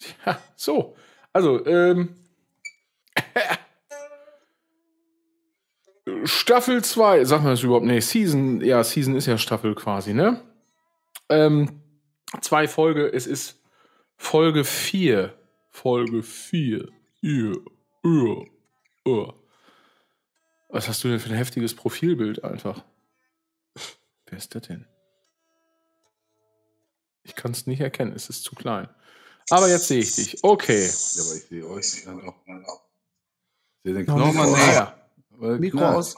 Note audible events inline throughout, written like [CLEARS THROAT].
[LAUGHS] Ja, so. Also, ähm. [LAUGHS] Staffel 2, sag mal das überhaupt? Nee, Season, ja, Season ist ja Staffel quasi, ne? Ähm, zwei Folge, es ist Folge 4. Folge 4. Ja, ja, ja. Was hast du denn für ein heftiges Profilbild einfach? Wer ist das denn? Ich kann es nicht erkennen, es ist zu klein. Aber jetzt sehe ich dich. Okay. Ja, aber ich sehe euch dann auch. Ich sehe den Noch Knochen Mikro nicht. Ja. Weil- Mikro na, aus.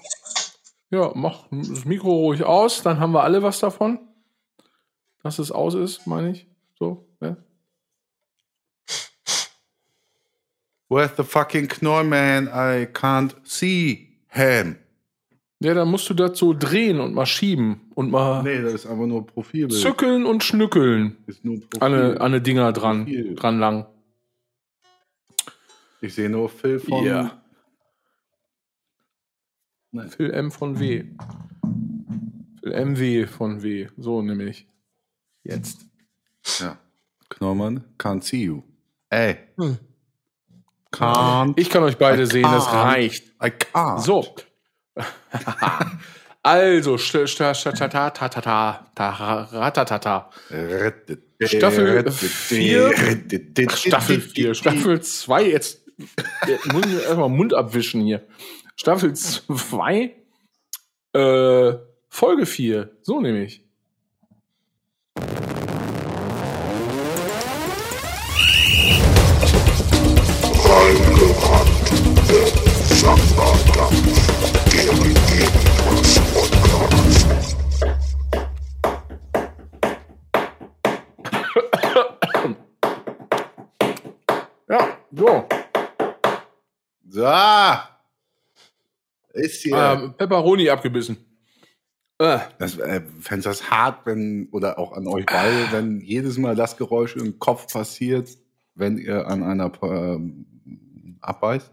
ja, mach das Mikro ruhig aus, dann haben wir alle was davon. Dass es aus ist, meine ich. So, ja. Where's the fucking Knoll, man? I can't see him. Ja, dann musst du das so drehen und mal schieben und mal Nee, das ist einfach nur Profilbild. zückeln und schnückeln. Ist nur Profil. An eine Dinger dran, Profil. dran lang. Ich sehe nur Phil von. Ja. Nein. Phil M von W. Phil MW von W. So nämlich. Jetzt. ja. Knollmann, can't see you. Ey. Hm. Can't. Ich kann euch beide I sehen, das can't. reicht. I can't. So. [LAUGHS] [LAUGHS] also. Staffel vier. Ach, Staffel 4, Staffel 2, jetzt, muss ich erstmal Mund abwischen hier. Staffel 2, äh, Folge 4, so nämlich. Ja, so. So. Ist hier. Ähm, Pepperoni abgebissen. Äh, Das äh, fände das hart, wenn, oder auch an euch beide, wenn jedes Mal das Geräusch im Kopf passiert, wenn ihr an einer ähm, abbeißt.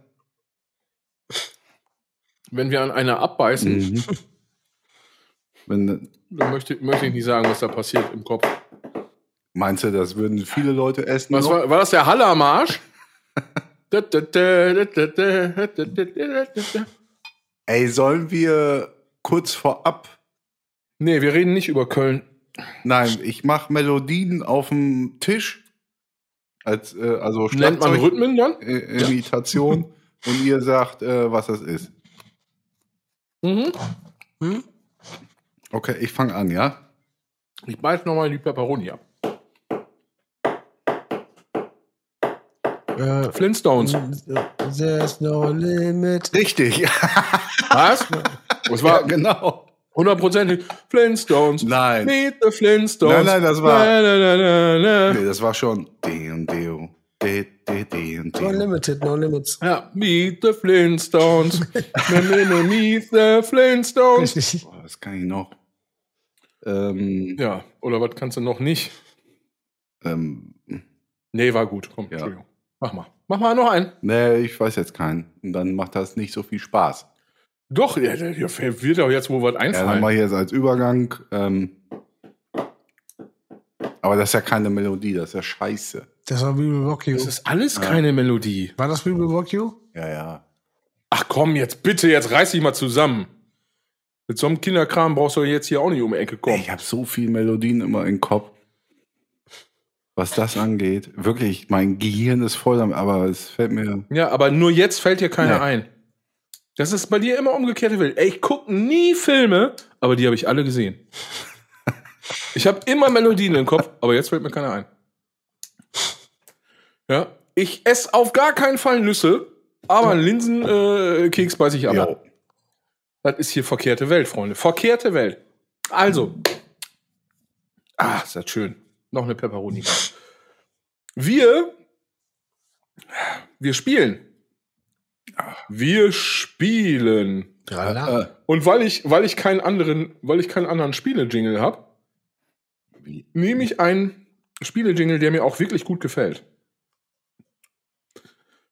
wenn wir an einer abbeißen, Mhm. [LAUGHS] wenn, dann möchte, möchte ich nicht sagen, was da passiert im Kopf. meinst du, das würden viele Leute essen? Was noch? war, war das der Hallermarsch? [LAUGHS] Ey, sollen wir kurz vorab? nee, wir reden nicht über Köln. Nein, ich mache Melodien auf dem Tisch. Als, äh, also Nennt man Rhythmen dann? äh, Imitation und ihr sagt, äh, was das ist. Mhm. Hm? Okay, ich fange an, ja? Ich beiß nochmal die Pepperoni ab. Äh, Flintstones. There's no limit. Richtig, [LAUGHS] Was? Das war genau. hundertprozentig Flintstones. Nein. Meet the Flintstones. Nein, nein, das war- Na, na, na, na, Nee, das war schon. No limited, no limits. Ja, Meet the Flintstones. [LAUGHS] Meet the Flintstones. Richtig. Boah, das kann ich noch. Ähm, Ja, oder was kannst du noch nicht? ähm, Nee, war gut. Komm, Ja. Entschuldigung. Mach mal. Mach mal noch einen. nee, ich weiß jetzt keinen. Und dann macht das nicht so viel Spaß. Doch, ja, der, der wird doch jetzt wohl was Ja, dann einfallen. mache ich jetzt als Übergang. Ähm, aber das ist ja keine Melodie, das ist ja scheiße. Das war Will Rock You. das ist alles keine Melodie. War das Will Rock You? Ja, ja. Ach komm, jetzt bitte, jetzt reiß dich mal zusammen. Mit so einem Kinderkram brauchst du jetzt hier auch nicht um die Ecke kommen. Ich habe so viele Melodien immer im Kopf. Was das angeht. Wirklich, mein Gehirn ist voll damit, aber es fällt mir. Ja, aber nur jetzt fällt dir keiner Nee. ein. Das ist bei dir immer umgekehrte Welt. Ey, ich gucke nie Filme, aber die habe ich alle gesehen. [LAUGHS] Ich habe immer Melodien im Kopf, aber jetzt fällt mir keiner ein. Ja, ich esse auf gar keinen Fall Nüsse, aber einen Linsenkeks äh, Keks beiß ich aber. Jo. Das ist hier verkehrte Welt, Freunde. Verkehrte Welt. Also. Ah, ist das schön. Noch eine Pepperoni. Wir. Wir spielen. Wir spielen. Tralala. Äh, Und weil ich, weil ich keinen anderen, weil ich keinen anderen Spiele-Jingle habe, nehme ich einen Spiele-Jingle, der mir auch wirklich gut gefällt.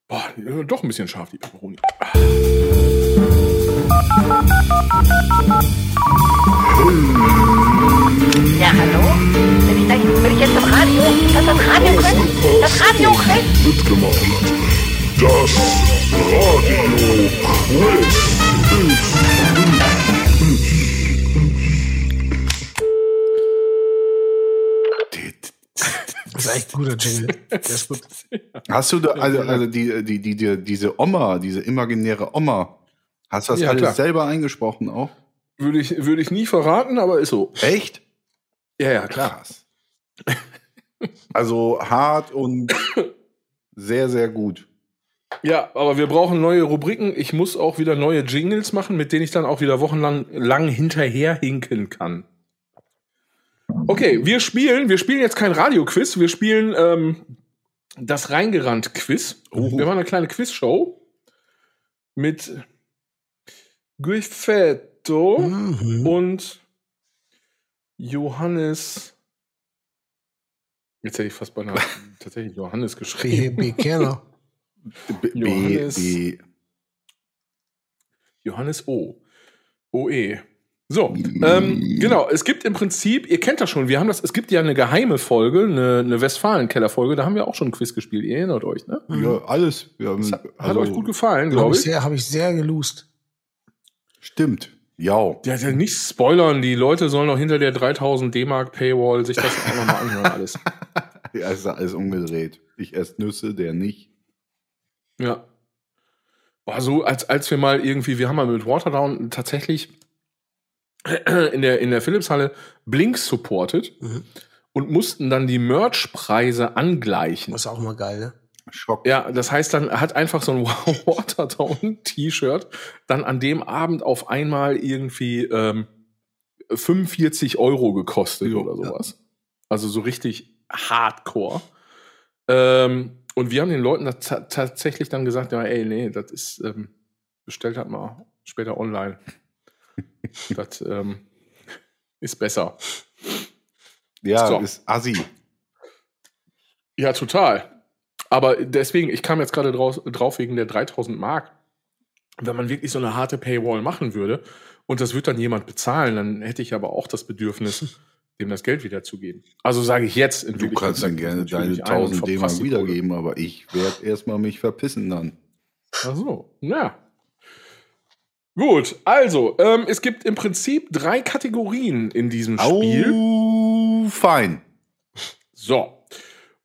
Boah, äh, doch ein bisschen scharf, die Pepperoni. Ja, hallo? Bin ich Will ich jetzt im Radio? Das ist das Radio Quiz? Das Radio Quiz? Mitgemacht. Das Radio Quiz Das ist echt ein guter Jingle. Der ist gut. Hast du da, also, also die, die, die, die, diese Oma, diese imaginäre Oma, hast du das Ja, alles klar. selber eingesprochen auch? Würde ich, würde ich nie verraten, aber ist so. Echt? Ja, ja, klar. Krass. [LAUGHS] Also hart und sehr, sehr gut. Ja, aber wir brauchen neue Rubriken. Ich muss auch wieder neue Jingles machen, mit denen ich dann auch wieder wochenlang lang hinterher hinken kann. Okay, wir spielen, wir spielen jetzt kein Radio-Quiz, wir spielen ähm, das Reingerannt-Quiz. Wir machen eine kleine Quizshow mit Guifetto Mhm. und Johannes. Jetzt hätte ich fast beinahe [LAUGHS] tatsächlich Johannes geschrieben. B. Kerner. B, B, Johannes. B. Johannes O. OE. So, ähm, genau, es gibt im Prinzip, ihr kennt das schon, wir haben das, es gibt ja eine geheime Folge, eine, eine Westfalen-Keller-Folge, da haben wir auch schon ein Quiz gespielt, ihr erinnert euch, ne? Ja, alles. Wir haben, Hat also, euch gut gefallen, Habe glaube ich, ich. sehr- hab ich sehr gelust. Stimmt. Ja. Ja, ja, nicht spoilern, die Leute sollen noch hinter der 3000 D-Mark Paywall sich das auch nochmal anhören, alles. [LAUGHS] Ja, ist alles umgedreht. Ich esse Nüsse, der nicht. Ja. War so, als, als wir mal irgendwie, wir haben mal mit Waterdown tatsächlich [CLEARS THROAT] in der, in der Philips-Halle Blink supported Mhm. und mussten dann die Merch-Preise angleichen. Das ist auch mal geil, ne? Schock. Ja, das heißt, dann hat einfach so ein [LAUGHS] Waterdown-T-Shirt dann an dem Abend auf einmal irgendwie ähm, 45 Euro gekostet Jo, oder sowas. Also so richtig hardcore. Ähm, und wir haben den Leuten tatsächlich dann gesagt, ja, ey, nee, das ist, ähm, bestellt halt mal später online. [LAUGHS] das ähm, ist besser. Ja, So. ist assi. Ja, total. Aber deswegen, ich kam jetzt gerade drauf wegen der 3000 Mark. Wenn man wirklich so eine harte Paywall machen würde und das wird dann jemand bezahlen, dann hätte ich aber auch das Bedürfnis, dem das Geld wiederzugeben. Also sage ich jetzt in Du kannst dann gerne deine ein und 1000 D-Mark verpasse die Kohle. wiedergeben, aber ich werde erstmal mich verpissen dann. Ach so, ja. Gut, also, ähm, es gibt im Prinzip drei Kategorien in diesem Spiel. Au, fein. So.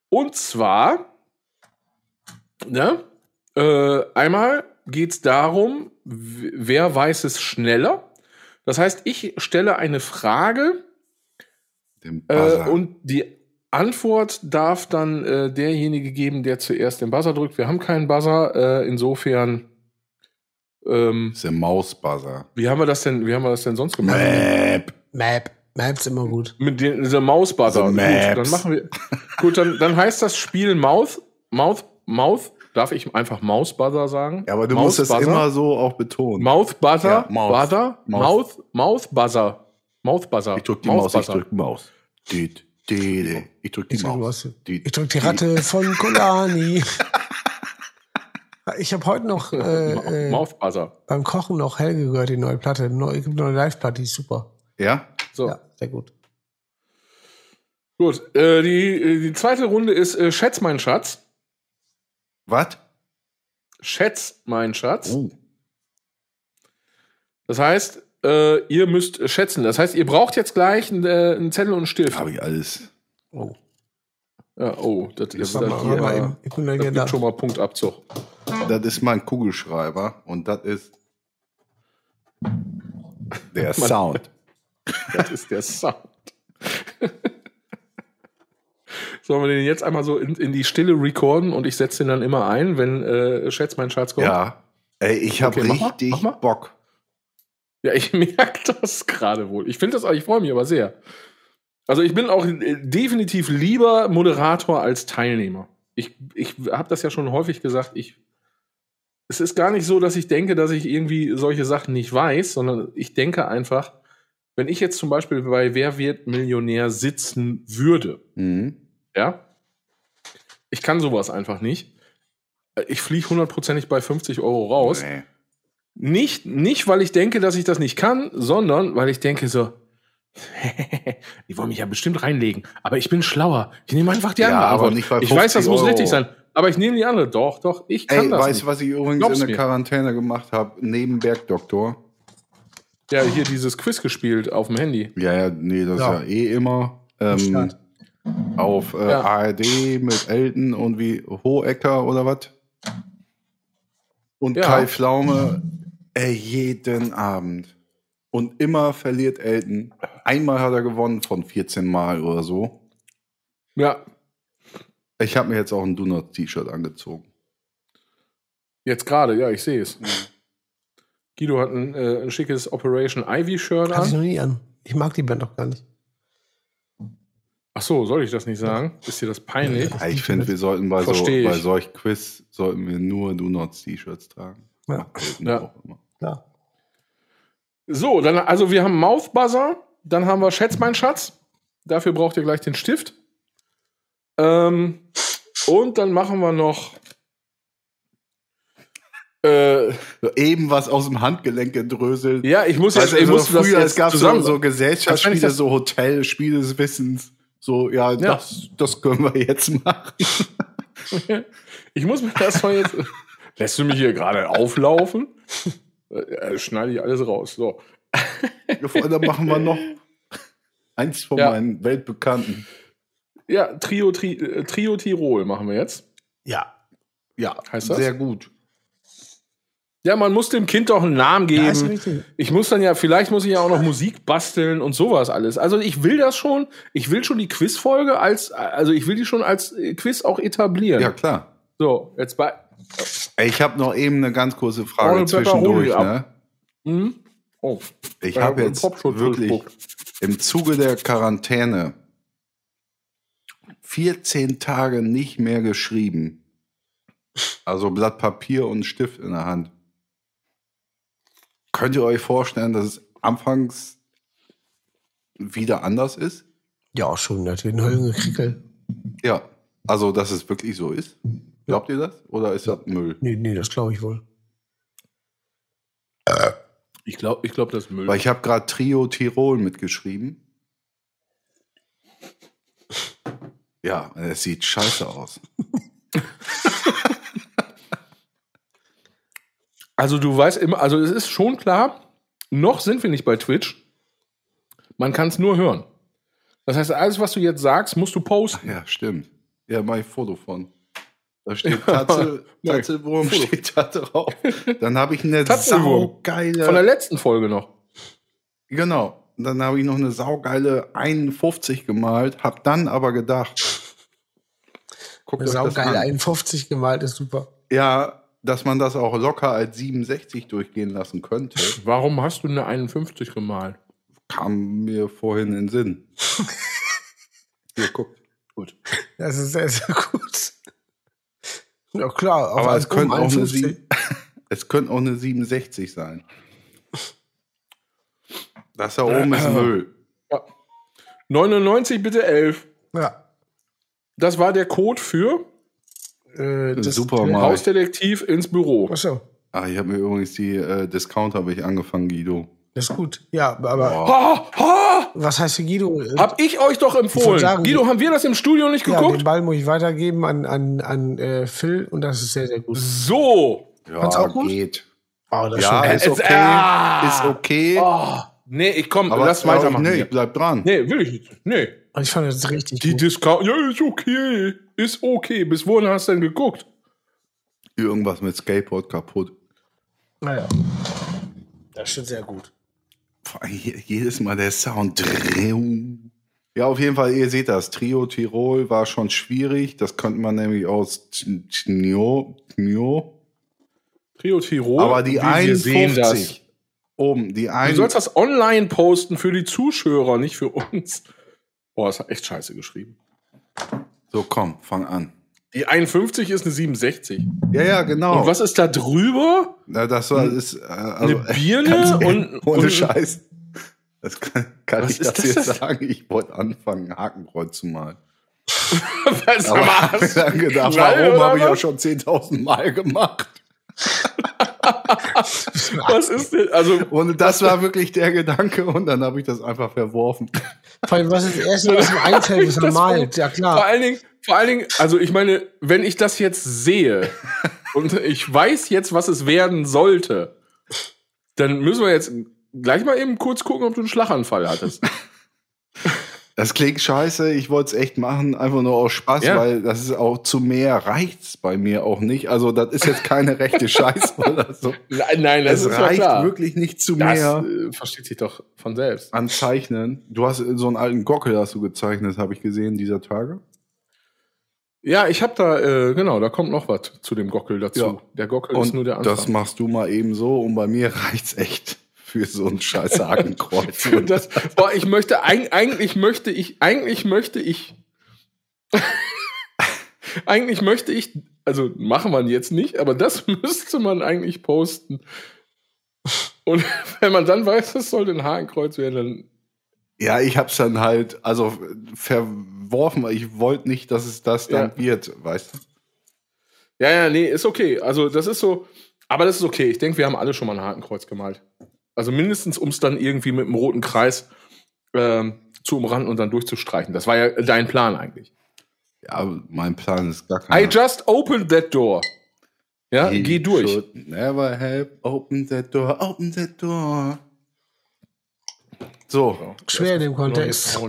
Und zwar, ne, äh, einmal geht es darum, wer weiß es schneller. Das heißt, ich stelle eine Frage äh, und die Antwort darf dann äh, derjenige geben, der zuerst den Buzzer drückt. Wir haben keinen Buzzer, äh, insofern. Ähm, das ist der Mausbuzzer. wie haben wir das denn? Wie haben wir das denn sonst gemacht? Map. Map. Map's immer gut. Mit den, dieser Mausbuzzer. The Gut, dann machen wir. Gut, dann, dann heißt das Spiel Mouth, Mouth, Mouth. Darf ich einfach Mausbuzzer sagen? Ja, aber du musst es immer so auch betonen. Mouth Buzzer, Ja, Mouth. Buzzer, Mouth. Mouth, Mouth Buzzer, Mouth Buzzer. ich drück die Maus, ich drück die Maus. Düt, düt. Ich drück die Maus. ich drück die. Ratte von Kolani. Ich habe heute noch [LAUGHS] äh, Ma- äh, beim Kochen noch Helge gehört, die neue Platte. Neue, gibt eine neue Live-Platte, die ist super. Ja? So, Ja, sehr gut. gut. Äh, die, die zweite Runde ist äh, Schätz, mein Schatz. Was? Schätz, mein Schatz. Oh. Das heißt, äh, ihr müsst schätzen. Das heißt, ihr braucht jetzt gleich einen, äh, einen Zettel und einen Stift. Habe ich alles. Oh. Ja, oh, das ist Warte dann hier. äh, eben. Ich bin Das wieder da. gibt schon mal Punktabzug. Das ist mein Kugelschreiber und das ist der [LAUGHS] Sound. Das ist der Sound. Sollen wir den jetzt einmal so in, in die Stille recorden und ich setze den dann immer ein, wenn äh, Schätz mein Schatz kommt? Ja. Ey, ich habe Okay, mach mal, richtig mach mal. Bock. Ja, ich [LAUGHS] merke das gerade wohl. Ich finde das, ich freue mich aber sehr. Also ich bin auch äh, definitiv lieber Moderator als Teilnehmer. Ich, ich habe das ja schon häufig gesagt. Ich, es ist gar nicht so, dass ich denke, dass ich irgendwie solche Sachen nicht weiß, sondern ich denke einfach, wenn ich jetzt zum Beispiel bei Wer wird Millionär sitzen würde, Mhm. ja, ich kann sowas einfach nicht. Äh, Ich fliege hundertprozentig bei 50 Euro raus. Nee. Nicht, nicht, weil ich denke, dass ich das nicht kann, sondern weil ich denke so, [LAUGHS] die wollen mich ja bestimmt reinlegen. Aber ich bin schlauer. Ich nehme einfach die Ja, andere aber nicht bei ich weiß, das 50 muss Euro. richtig sein. Aber ich nehme die andere. Doch, doch, ich kann Ey, das weißt du, was ich übrigens Glaub's in der mir. Quarantäne gemacht habe? Neben Bergdoktor. Ja, hier dieses Quiz gespielt auf dem Handy. Ja, ja, nee, das Ja. ist ja eh immer. Ähm, auf äh, Ja. ARD mit Elton und wie Hohecker oder was? Und Ja. Kai Pflaume ey, jeden Abend. Und immer verliert Elton. Einmal hat er gewonnen von 14 Mal oder so. Ja, Ich habe mir jetzt auch ein Donuts-T-Shirt angezogen. jetzt gerade, ja, ich sehe es. Guido hat ein, äh, ein schickes Operation Ivy-Shirt Hatte ich an. noch nie an. Ich mag die Band doch gar nicht. Ach so, soll ich das nicht sagen? Ist dir das peinlich? Ja, ich finde, wir sollten bei, so, bei solch Quiz sollten wir nur Donuts-T-Shirts tragen. Ja. Macht Elton Ja. Ja. So, dann, also wir haben Mouth Buzzer, dann haben wir Schätz, mein Schatz. Dafür braucht ihr gleich den Stift. Ähm, und dann machen wir noch. Äh, So, eben was aus dem Handgelenk gedröselt. ja, ich muss jetzt, du, ich so muss das früher, es jetzt gab so, zusammen. so ich Gesellschaftsspiele, so Hotelspiele des Wissens. So, ja, Das, das können wir jetzt machen. [LAUGHS] ich muss mir das mal jetzt. [LAUGHS] Lässt du mich hier gerade auflaufen? Äh, schneide ich alles raus. So. Dann machen wir noch eins von Ja. meinen weltbekannten. Ja, Trio, Tri, äh, Trio Tirol machen wir jetzt. Ja. Ja, Heißt das? sehr gut. Ja, man muss dem Kind doch einen Namen Ja, geben. Ich muss dann ja, vielleicht muss ich ja auch noch Musik basteln und sowas alles. Also ich will das schon, ich will schon die Quizfolge als, also ich will die schon als äh, Quiz auch etablieren. Ja, klar. So, jetzt bei. Ich habe noch eben eine ganz kurze Frage Ohne zwischendurch. Ne? Hm? Oh, Ich habe jetzt wirklich gespuckt. im Zuge der Quarantäne 14 Tage nicht mehr geschrieben. Also Blatt Papier und Stift in der Hand. Könnt ihr euch vorstellen, dass es anfangs wieder anders ist? Ja, schon natürlich. Ja. Also, dass es wirklich so ist? Glaubt ihr das? Oder ist das Müll? Nee, nee, das glaube ich wohl. ich glaube, ich glaub, das ist Müll. Weil ich habe gerade Trio Tirol mitgeschrieben. Ja, es sieht scheiße aus. [LAUGHS] Also du weißt immer, also es ist schon klar, noch sind wir nicht bei Twitch. Man kann es nur hören. Das heißt, alles, was du jetzt sagst, musst du posten. Ja, stimmt. Ja, mach ich Foto von. Da steht ich. [LAUGHS] Tatzelwurm steht da drauf. Dann habe ich eine Tatzelwurm. saugeile. Von der letzten Folge noch. genau. Und Dann habe ich noch eine saugeile 51 gemalt, hab dann aber gedacht, guckt Eine saugeile an. 51 gemalt ist super. Ja, dass man das auch locker als 67 durchgehen lassen könnte, Warum hast du eine 51 gemalt? kam mir vorhin in den Sinn. [LAUGHS] Hier, guckt. Gut. Das ist sehr, sehr gut. Ja, klar. auf Aber es könnte, auch eine 51. Sie- [LAUGHS] es könnte auch eine 67 sein. Das da oben ist Müll. 99 bitte 11. Ja. Das war der Code für Äh, das Super, Mann. Hausdetektiv ins Büro. Achso, Ah, ich habe mir übrigens die äh, Discount habe ich angefangen, Guido. Das ist gut. Ja, aber Ha, ha, was heißt für Guido? Hab ich euch doch empfohlen. sagen, Guido, haben wir das im Studio nicht ja, geguckt? den Ball muss ich weitergeben an, an, an äh, Phil und das ist sehr, sehr gut. so. Ja, auch gut? geht. Oh, das Ja, ist okay. ah. Ist okay. Oh, nee, ich komm, aber lass weitermachen. Nee, hier. ich bleib dran. Nee, will ich nicht. Nee. ich fand das richtig Die gut. Discount, ja, ist okay. Ist okay. Bis wohin hast du denn geguckt? Irgendwas mit Skateboard kaputt. Naja. Das ist schon sehr gut. Vor allem je- Jedes Mal der Sound. Ja, auf jeden Fall, ihr seht das. Trio Tirol war schon schwierig. Das könnte man nämlich aus Tnio, Tnio. Trio Tirol. Aber die Wir- wir sehen das. 51 oben, die Du ein, sollst das online posten für die Zuschauer, nicht für uns. Boah, das hat echt scheiße geschrieben. So, komm, fang an. Die 51 ist eine 67. Ja, ja, genau. Und was ist da drüber? Na, das war, ist, äh, also, Eine Birne und- [LAUGHS] ehrlich, ohne und- Scheiß. Das kann, kann ich das das jetzt denn? sagen? Ich wollte anfangen, ein Hakenkreuz zu malen. [LAUGHS] Was Aber [LAUGHS] war hab mir das? dann gedacht, Knall warum habe ich auch schon 10.000 Mal gemacht? Was ist denn? Also, Und das war wirklich der Gedanke und dann habe ich das einfach verworfen. Vor allem, was ist das Erste, was mir einfällt, ist Das malt. Ja, vor klar. allen Dingen, vor allen Dingen, also ich meine, wenn ich das jetzt sehe [LAUGHS] und ich weiß jetzt, was es werden sollte, dann müssen wir jetzt gleich mal eben kurz gucken, ob du einen Schlaganfall hattest. [LAUGHS] Das klingt scheiße, ich wollte es echt machen, einfach nur aus Spaß, Ja. weil das ist auch zu mehr reicht's bei mir auch nicht. Also das ist jetzt keine rechte Scheiße [LAUGHS] oder so. Nein, nein, das Es ist reicht klar. wirklich nicht zu das mehr äh, versteht sich doch von selbst. an Zeichnen. Du hast so einen alten Gockel hast du gezeichnet, habe ich gesehen dieser Tage. Ja, ich habe da, äh, genau, da kommt noch was zu dem Gockel dazu. Ja. Der Gockel ist Und nur der Anfang. das machst du mal eben so und bei mir [LAUGHS] reicht's echt für so ein scheiß Hakenkreuz. [LAUGHS] Und das, boah, ich möchte, eig- eigentlich möchte ich, eigentlich möchte ich, [LAUGHS] eigentlich möchte ich, also machen wir jetzt nicht, aber das müsste man eigentlich posten. Und wenn man dann weiß, es sollte ein Hakenkreuz werden, dann, Ja, ich hab's dann halt, also verworfen, weil ich wollte nicht, dass es das dann Ja. wird, weißt du? ja, ja, nee, ist okay. Also das ist so, aber das ist okay. Ich denke, wir haben alle schon mal ein Hakenkreuz gemalt. Also mindestens, um es dann irgendwie mit einem roten Kreis ähm, zu umranden und dann durchzustreichen. Das war ja dein Plan eigentlich. Ja, mein Plan ist gar I kein. just opened that door. Ja, He geh durch. Never have opened that door, open that door. So, Schwer in dem Kontext. [LAUGHS]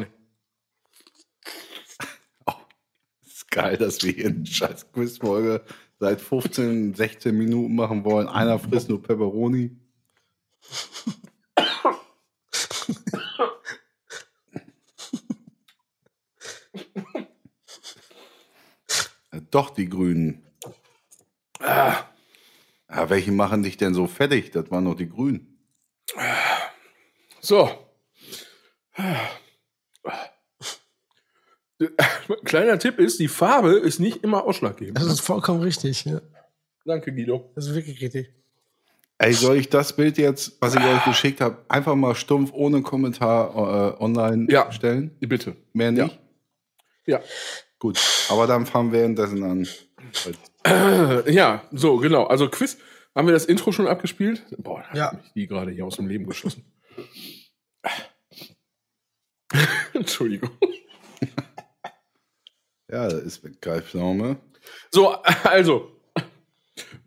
ist geil, dass wir hier eine scheiß Quizfolge seit 15, 16 Minuten machen wollen. Einer frisst nur Pepperoni. [LAUGHS] Doch, die Grünen. Ah. Ja, welche machen dich denn so fertig? Das waren doch die Grünen. So. Kleiner Tipp ist, die Farbe ist nicht immer ausschlaggebend. Das ist vollkommen richtig. Ja. Danke, Guido. Das ist wirklich richtig. Ey, soll ich das Bild jetzt, was ich euch geschickt habe, einfach mal stumpf ohne Kommentar äh, online Ja. stellen? Bitte. Mehr nicht? Ja. Gut, aber dann fangen wir währenddessen an. Äh, ja, so, genau. Also Quiz. Haben wir das Intro schon abgespielt? Boah, da Ja. hab ich die gerade hier aus dem Leben geschossen. [LAUGHS] Entschuldigung. Ja, das ist Weggreifnahme. So, also.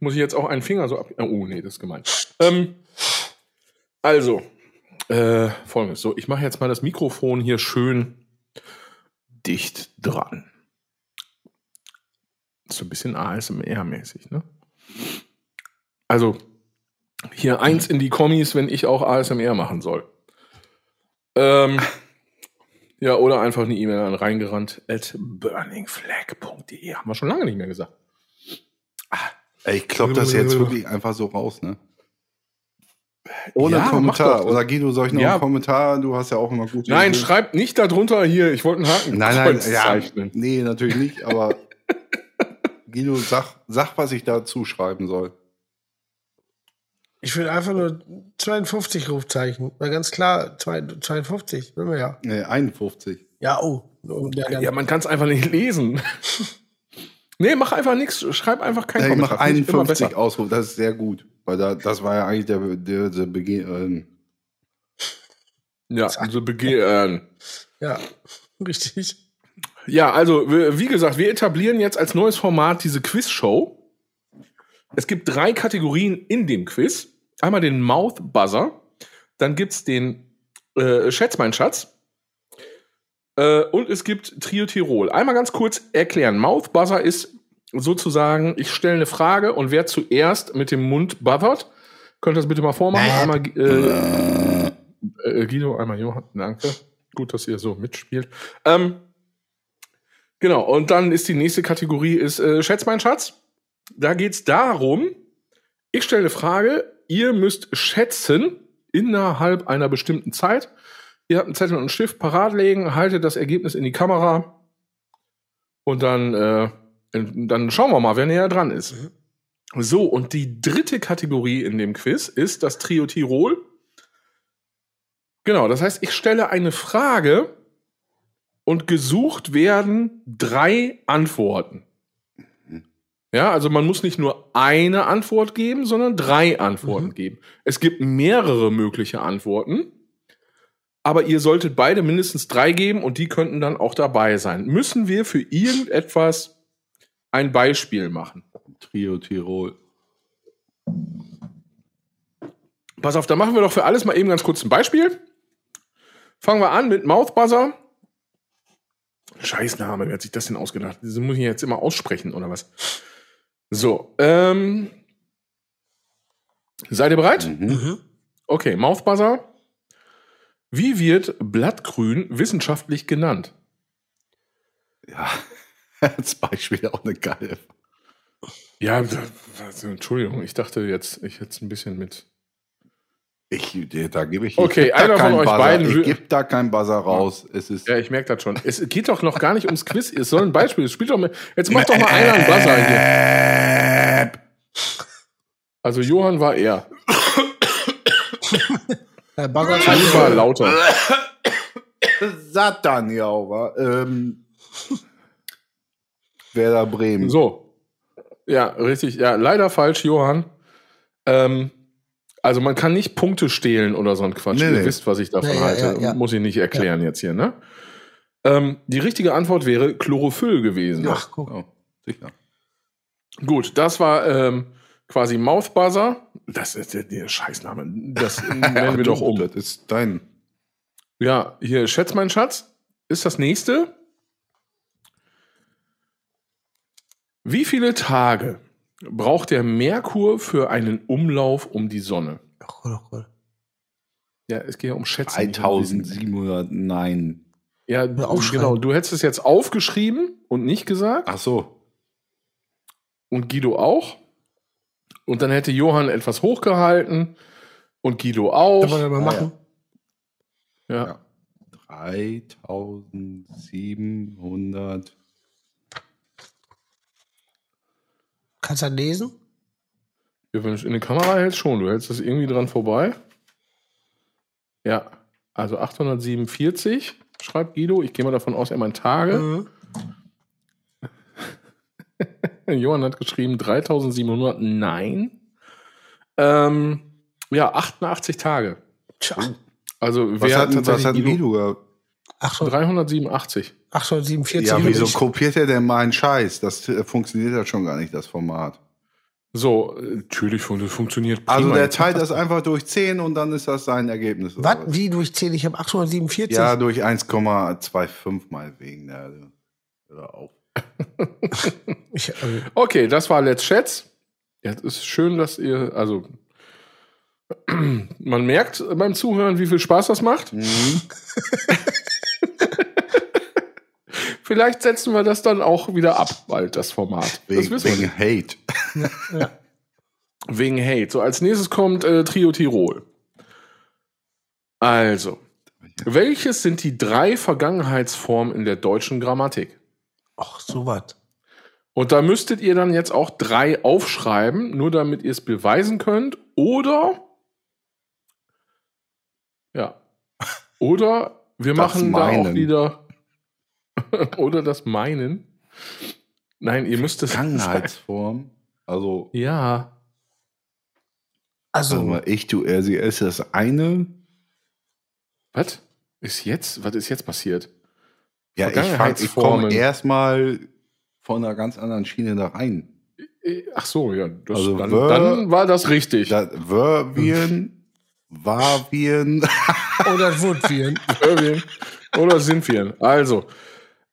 Muss ich jetzt auch einen Finger so ab. Oh, nee, das ist gemein. Ähm, also, äh, folgendes. So, ich mache jetzt mal das Mikrofon hier schön dicht dran. So ein bisschen ASMR-mäßig, ne? Also, hier eins in die Kommis, wenn ich auch ASMR machen soll. Ähm, [LAUGHS] ja, oder einfach eine E-Mail an reingerannt at burningflag.de. Haben wir schon lange nicht mehr gesagt. Ey, ich klopp das jetzt wirklich einfach so raus, ne? Ohne Ja, Kommentar. Oder Guido, soll ich noch Ja. einen Kommentar? Du hast ja auch immer gute Nein, Ideen. schreibt nicht darunter hier, ich wollte einen Haken Nein, nein, ja, zeichnen. nee, natürlich nicht, aber [LAUGHS] Guido, sag, sag, was ich dazu schreiben soll. Ich will einfach nur 52 Rufzeichen. War ganz klar, zwei- 52, will wir ja. Nee, 51. Ja, oh. Dann- Ja, man kann es einfach nicht lesen. [LAUGHS] nee, mach einfach nichts, schreib einfach keinen Ja, ich mach Kommentar. Ich immer 51 besser. Ausruf, das ist sehr gut. Weil da, das war ja eigentlich der, der, der Beginn. Ähm, Ja, also begehren. ja, [LAUGHS] richtig. Ja, also wie gesagt, wir etablieren jetzt als neues Format diese Quiz-Show. Es gibt drei Kategorien in dem Quiz. Einmal den Mouth Buzzer, dann gibt's den äh, Schätz mein Schatz äh, und es gibt Trio Tirol. Einmal ganz kurz erklären. Mouth Buzzer ist sozusagen, ich stelle eine Frage und wer zuerst mit dem Mund buzzert, könnt ihr das bitte mal vormachen. Einmal äh, äh, Guido, einmal Johann, danke. Gut, dass ihr so mitspielt. Ähm, Genau, und dann ist die nächste Kategorie ist äh, Schätz mein Schatz. Da geht's darum, ich stelle eine Frage, ihr müsst schätzen innerhalb einer bestimmten Zeit. Ihr habt einen Zettel und einen Stift parat legen, haltet das Ergebnis in die Kamera und dann, äh, dann schauen wir mal, wer näher dran ist. So, und die dritte Kategorie in dem Quiz ist das Trio Tirol. Genau, das heißt, ich stelle eine Frage und gesucht werden drei Antworten. Ja, also man muss nicht nur eine Antwort geben, sondern drei Antworten geben. Es gibt mehrere mögliche Antworten, aber ihr solltet beide mindestens drei geben und die könnten dann auch dabei sein. Müssen wir für irgendetwas ein Beispiel machen? Trio Tirol. Pass auf, da machen wir doch für alles mal eben ganz kurz ein Beispiel. Fangen wir an mit Mouthbuzzer. Scheißname, wer hat sich das denn ausgedacht? Das muss ich jetzt immer aussprechen, oder was? So, ähm. Seid ihr bereit? Mhm. Okay, Mouthbuzzer. Wie wird Blattgrün wissenschaftlich genannt? Ja, [LAUGHS] als Beispiel auch eine geile. Ja, also, Entschuldigung, ich dachte jetzt, ich hätte es ein bisschen mit. Ich, da gebe ich. Okay, ich einer von euch Buzzer. beiden Ich gebe da keinen Buzzer raus. Es ist. Ja, ich merke das schon. Es geht doch noch gar nicht ums Quiz. Es soll ein Beispiel. Es spielt doch mal, jetzt macht doch mal einer einen Buzzer hier. Also Johann war er. Herr Ali war lauter. Satan, ja, aber. Ähm, Werder Bremen. So. Ja, richtig. Ja, leider falsch, Johann. Ähm, also man kann nicht Punkte stehlen oder so ein Quatsch. Nee, Ihr nee. wisst, was ich davon Ja, halte. ja, ja. Muss ich nicht erklären jetzt hier, ne? Ähm, die richtige Antwort wäre Chlorophyll gewesen. Ach, guck. Oh, sicher. Gut, das war ähm, quasi Mouthbuzzer. Das ist der, der Scheißname. Das [LAUGHS] nennen wir doch um. Das ist dein. Ja, hier, schätz mein Schatz, ist das nächste. Wie viele Tage braucht der Merkur für einen Umlauf um die Sonne? Ach, Gott, ach Gott. Ja, es geht ja um Schätzen. Wissen. 3700, nein. Ja, genau. Du hättest es jetzt aufgeschrieben und nicht gesagt. Ach so. Und Guido auch. Und dann hätte Johann etwas hochgehalten. Und Guido Kann man auch. das mal machen? Ja. Ja. 3700. Kannst du das lesen? Ja, wenn du in die Kamera hältst, schon. Du hältst das irgendwie dran vorbei. Ja, also 847, schreibt Guido. Ich gehe mal davon aus, er meint Tage. Mhm. [LAUGHS] Johann hat geschrieben 3700, nein. Ähm, ja, 88 Tage. Tja, Also, Was wer hat, was tatsächlich hat Guido? Guido gehabt? 800 387. 847. Ja, wieso Ich- kopiert er denn meinen Scheiß? Das äh, funktioniert ja schon gar nicht, das Format. So, äh, natürlich fun das funktioniert Also prima. der teilt das einfach durch 10 und dann ist das sein Ergebnis. Was? was? Wie durchzählen? Ich habe 847. Ja, durch 1,25 mal wegen. Ja, oder auch. Ich, also, Okay, das war Let's Chats. Ja, es ist schön, dass ihr, also, [CLEARS THROAT] man merkt beim Zuhören, wie viel Spaß das macht. [LAUGHS] Vielleicht setzen wir das dann auch wieder ab, bald, das Format. das Wegen, wissen wir wegen Hate. nicht. Wegen Hate. So, als nächstes kommt äh, Trio Tirol. Also, welches sind die drei Vergangenheitsformen in der deutschen Grammatik? ach, so was. Und da müsstet ihr dann jetzt auch drei aufschreiben, nur damit ihr es beweisen könnt. Oder, ja, oder wir Das machen da auch Meinen. wieder, [LAUGHS] oder das Meinen. Nein, ihr müsst es. Vergangenheitsform. Also, Ja, Also, also mal, ich, du, er, sie, es ist das eine. was ist jetzt? Was ist jetzt passiert? Ja, ich, fang- ich komme erstmal von einer ganz anderen Schiene da rein. Äh, Ach so, ja, das, Also dann, wir- dann war das richtig. Da, Wörwien, Warwien. oder. Irwin oder sind wir? Also,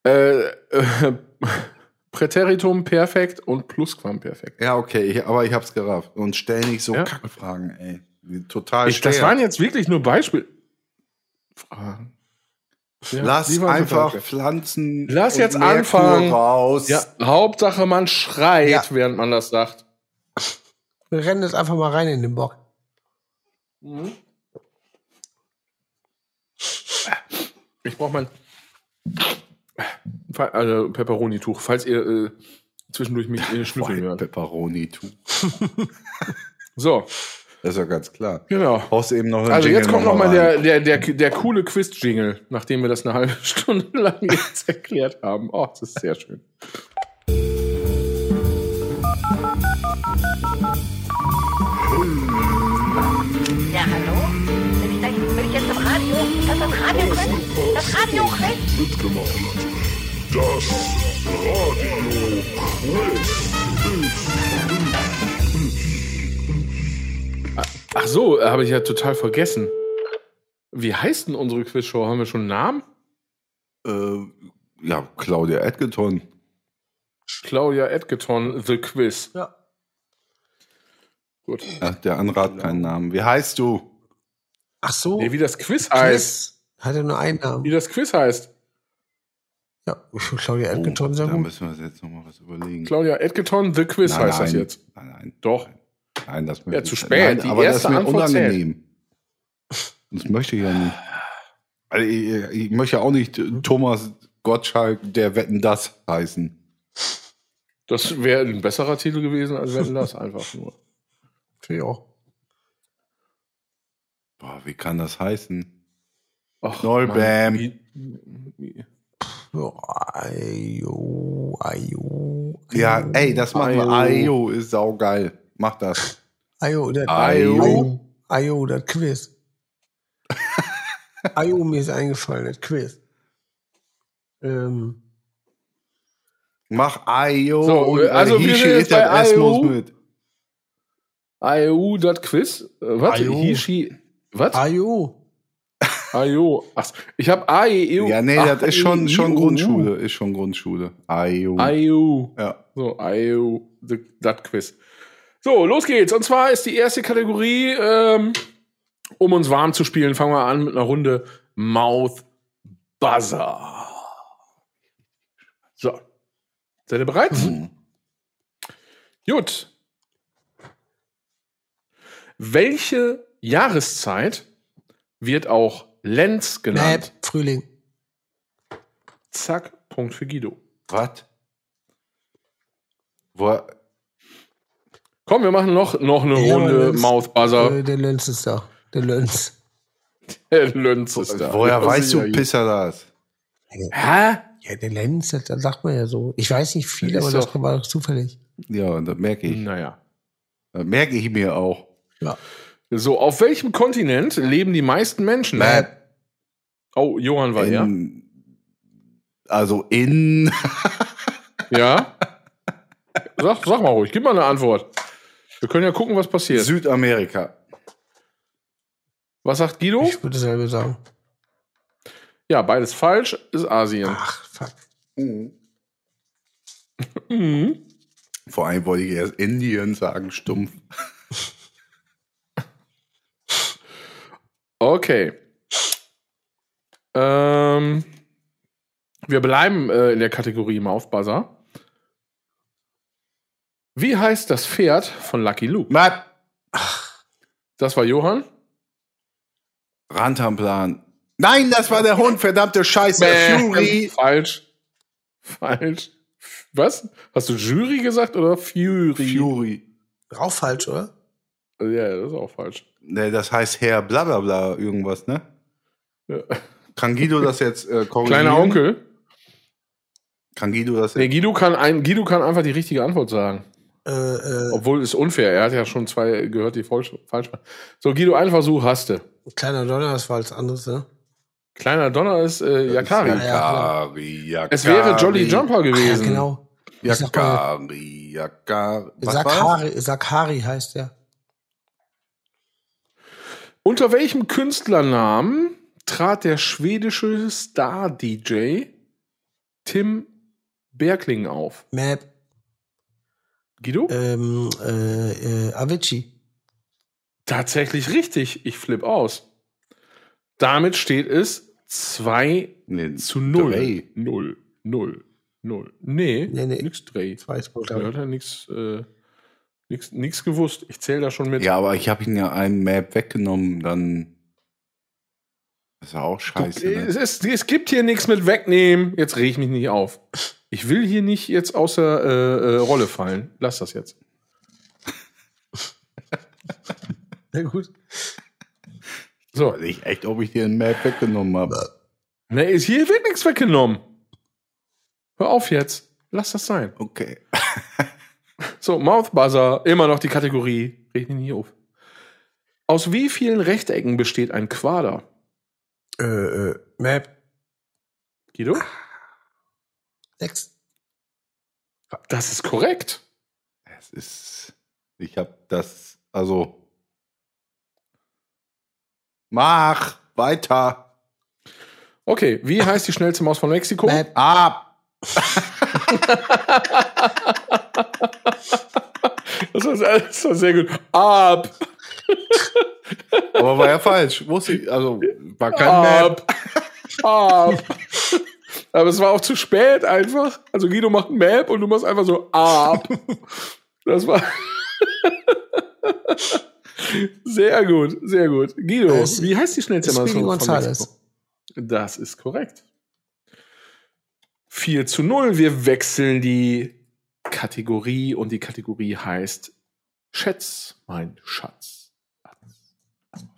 äh, äh, [LAUGHS] Präteritum perfekt und Plusquamperfekt. Ja, okay, ich, aber ich hab's gerafft. Und stell nicht so Ja. Kackfragen, ey. Total Ich, das waren jetzt wirklich nur Beispiele. Fragen. Ja, Lass einfach schwer. Pflanzen. Lass und jetzt Merkur anfangen. raus. Ja, Hauptsache man schreit, Ja. während man das sagt. Wir rennen jetzt einfach mal rein in den Bock. Ich brauche mein also Peperoni-Tuch, falls ihr äh, zwischendurch mich äh, schnüffeln hört. Peperoni-Tuch. [LAUGHS] so. Das ist ja ganz klar. Genau. Brauchst du eben noch einen Also Jingle jetzt kommt nochmal noch der, der, der, der coole Quiz-Jingle, nachdem wir das eine halbe [LAUGHS] Stunde lang jetzt erklärt haben. Oh, das ist sehr schön. Ja, hallo? Bin ich, da, bin ich jetzt im Radio? Das ist das Radio, das Radio, Mitgemacht. Das Radio Ach so, äh, habe ich ja total vergessen. Wie heißt denn unsere Quizshow? Haben wir schon einen Namen? Äh, ja, Claudia Edgerton. Claudia Edgerton, The Quiz. Ja. Gut. Ach, der andere hat keinen Namen. Wie heißt du? Ach so. Nee, wie das Quiz heißt. Quiz. Hat er nur einen Namen. Wie das Quiz heißt. Ja, [LAUGHS] Claudia Edgerton ja da gut. müssen wir uns jetzt nochmal was überlegen. Claudia Edgerton, The Quiz heißt das jetzt. Nein, nein. Doch. Nein, das Ja, möchte zu ich- spät. Nein, Die aber das ist mir Antwort zählt. unangenehm. Das möchte ich ja nicht. Also ich, ich möchte ja auch nicht Thomas Gottschalk, der Wetten das heißen. Das wäre ein besserer Titel gewesen, als wenn das einfach nur. Finde ich auch. Boah, wie kann das heißen? Ach, Neubam. Mann, wie- wie- Ja, ayo, ayo, Ja, ayo. ey, das machen wir. Ayo. Ayo ist saugeil. Mach das. Ayo, das Ayo. Ayo, Ayo, das Quiz. [LAUGHS] Ayo, mir ist eingefallen, das Quiz. Ähm, Mach Ayo. So, äh, also wir Hishi sind jetzt bei Ayo. IU, das Quiz? Äh, Was? IU. Hishi. Was? Ayo. IU. Ach, ich habe AEU. Ja, nee, das ist schon, schon IU. Grundschule. Ist schon Grundschule. Ayo. IU. Ja. So, the- das Quiz. So, los geht's. Und zwar ist die erste Kategorie, ähm, um uns warm zu spielen, fangen wir an mit einer Runde Mouth Buzzer. So. Seid ihr bereit? Mhm. Gut. Welche Jahreszeit wird auch Lenz genannt? Map, Frühling. Zack, Punkt für Guido. Was? Wo, Komm, wir machen noch, noch eine Ja, Runde Lenz. Mouth Buzzer. Äh, der Lenz ist da. Der Lenz. Der Lenz ist da. woher Ja, weißt du, sicher. Pisser das? Hä? Ja, der Lenz, das, das sagt man ja so. Ich weiß nicht viel, aber das war doch zufällig. Ja, das merke ich. Naja. Das merke ich mir auch. Ja. So, auf welchem Kontinent leben die meisten Menschen? Map. Oh, Johann war ja. In, also in. [LAUGHS] Ja? Sag, sag mal ruhig, gib mal eine Antwort. Wir können ja gucken, was passiert. Südamerika. Was sagt Guido? Ich würde selber sagen. Ja, beides falsch, ist Asien. Ach, fuck. Mhm. Vor allem wollte ich erst Indien sagen, stumpf. Okay. Ähm, wir bleiben äh, in der Kategorie Mouth Buzzer. Wie heißt das Pferd von Lucky Luke? Map. Das war Johann. Rantanplan. Nein, das war der Hund, verdammte Scheiße. Fury. Falsch. Falsch. Was? Hast du Jury gesagt oder Fury? Fury. Auch falsch, oder? Ja, das ist auch falsch. Ne, das heißt Herr blablabla irgendwas, ne? Ja. Kann Guido das jetzt äh, [LAUGHS] korrigieren? Kleiner Onkel. Kann Guido das Nee, jetzt? Guido kann, ein, Guido kann einfach die richtige Antwort sagen. Äh, äh, Obwohl ist unfair. Er hat ja schon zwei gehört, die falsch, falsch waren. So, Guido, ein Versuch hast du. kleiner Donner, das war als anderes, ne? Kleiner Donner ist äh, Yakari. Yakari, Yakari. Es wäre Jolly Jumper Ja, gewesen. genau. Ich sag mal, Yakari, Yakari. Was? Sakari, Sakari heißt der. Unter welchem Künstlernamen trat der schwedische Star-DJ Tim Berkling auf? Map, Guido? ähm, äh, äh, Avicii. Tatsächlich richtig. Ich flipp aus. Damit steht es 2 Nee, zu 0. drei. 0, 0, 0. Nee, Nee, nee. nix Dreh. Zwei Punkte. Da hat er nix, äh, nix gewusst. Ich zähle da schon mit. Ja, aber ich habe ihn ja einen Map weggenommen, dann ist ja auch scheiße. Äh, es, Ne? ist, es gibt hier nichts mit wegnehmen. Jetzt reg ich mich nicht auf. Ich will hier nicht jetzt außer äh, äh, Rolle fallen. Lass das jetzt. [LAUGHS] Na gut. So. Weiß ich echt, ob ich dir einen Map weggenommen habe. Ne, ist- hier wird nichts weggenommen. Hör auf jetzt. Lass das sein. Okay. [LAUGHS] So, Mouth Buzzer, immer noch die Kategorie. Reg mich nicht auf. Aus wie vielen Rechtecken besteht ein Quader? Äh, äh, Map Guido? 6. Das ist korrekt. Es ist. Ich habe das. Also. Mach weiter. Okay, wie heißt die schnellste Maus von Mexiko? Map. Ab. [LAUGHS] Das war, sehr- das war sehr gut. Ab. Aber war ja falsch. Wusste ich. Also, war kein Map. Ab. Ab. Aber es war auch zu spät einfach. Also Guido macht ein Map und du machst einfach so ab. Das war sehr gut, sehr gut. Guido, Das- wie heißt die schnellste Gonzales. Mexiko? Das ist korrekt. 4 zu 0. Wir wechseln die Kategorie und die Kategorie heißt Schätz, mein Schatz.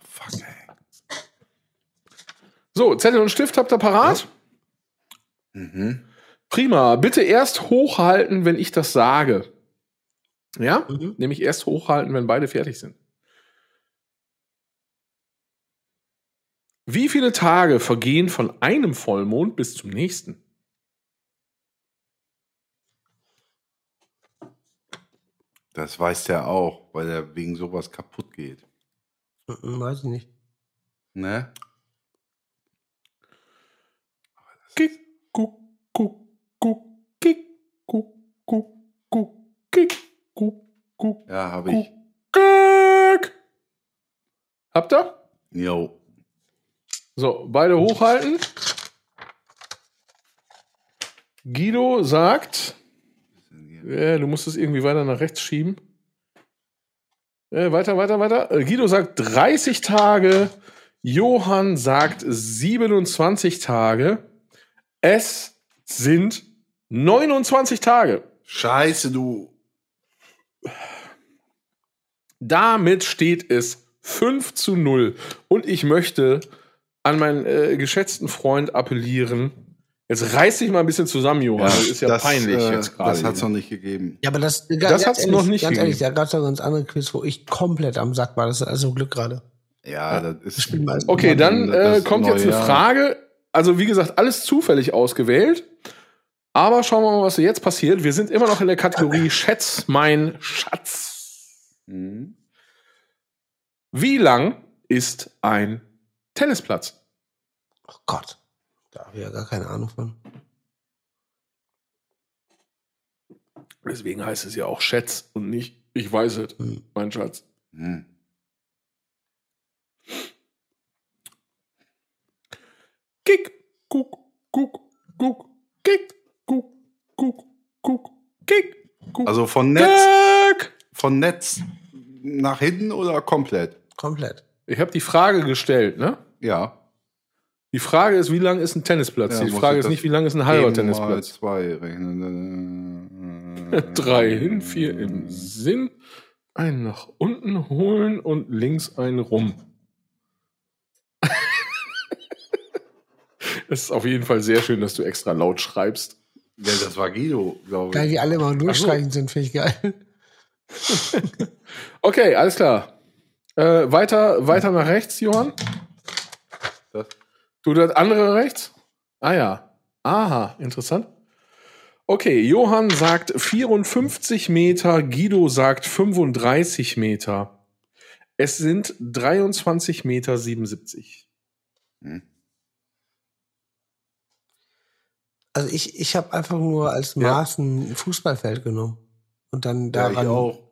Fuck, ey. So, Zettel und Stift habt ihr parat? Mhm. Prima. Bitte erst hochhalten, wenn ich das sage. Ja? Mhm. Nämlich erst hochhalten, wenn beide fertig sind. Wie viele Tage vergehen von einem Vollmond bis zum nächsten? Das weiß der auch, weil er wegen sowas kaputt geht. Mhm, Weiß ich nicht. Ne? Kick, guck, guck, guck, kick, guck, guck, guck, kick, guck, guck, Ja, habe ich. kick. Habt ihr? Jo. So, beide hochhalten. Guido sagt, äh, du musst es irgendwie weiter nach rechts schieben. Äh, weiter, weiter, weiter. Äh, Guido sagt 30 Tage. Johann sagt 27 Tage. Es sind 29 Tage. Scheiße, du. Damit steht es 5 zu 0. Und ich möchte an meinen äh, geschätzten Freund appellieren. Jetzt reiß dich mal ein bisschen zusammen, Johann. das ist ja das, peinlich äh, jetzt gerade. Das hat es hier. noch nicht gegeben. Ja, aber das, Das hat's noch nicht Ganz ehrlich, gegeben. da gab es ja ganz andere Quiz, wo ich komplett am Sack war. Das ist also Glück gerade. Ja, das ist. Spielen wir als- Okay, dann Das äh, kommt jetzt eine. Frage. Also, wie gesagt, alles zufällig ausgewählt. Aber schauen wir mal, was jetzt passiert. Wir sind immer noch in der Kategorie [LAUGHS] Schätz, mein Schatz. Mhm. Wie lang ist ein Tennisplatz? Oh Gott. Da habe ich ja gar keine Ahnung von. Deswegen heißt es ja auch Schätz und nicht ich weiß es, Hm. mein Schatz. Mhm. Kick, guck, guck, guck, kick, guck, guck, guck, kick, guck. Also von Netz, Kick. von Netz nach hinten oder komplett? Komplett. Ich habe die Frage gestellt, ne? Ja. Die Frage ist, wie lang ist ein Tennisplatz? Ja, die Frage ist nicht, wie lang ist ein halber Tennisplatz? zwei rechnen. [LAUGHS] Drei hin, vier im Sinn, einen nach unten holen und links einen rum. [LAUGHS] Es ist auf jeden Fall sehr schön, dass du extra laut schreibst. Ja, das war Guido, glaube Geil, ich. wie alle mal durchstreichen sind, finde ich geil. Okay, alles klar. Äh, weiter, weiter nach rechts, Johann. Du das andere rechts? Ah ja. Aha, interessant. Okay, Johann sagt 54 Meter, Guido sagt 35 Meter. Es sind 23 Meter 77. Also ich, ich habe einfach nur als Maß ein Fußballfeld genommen. Und dann ja, daran. auch.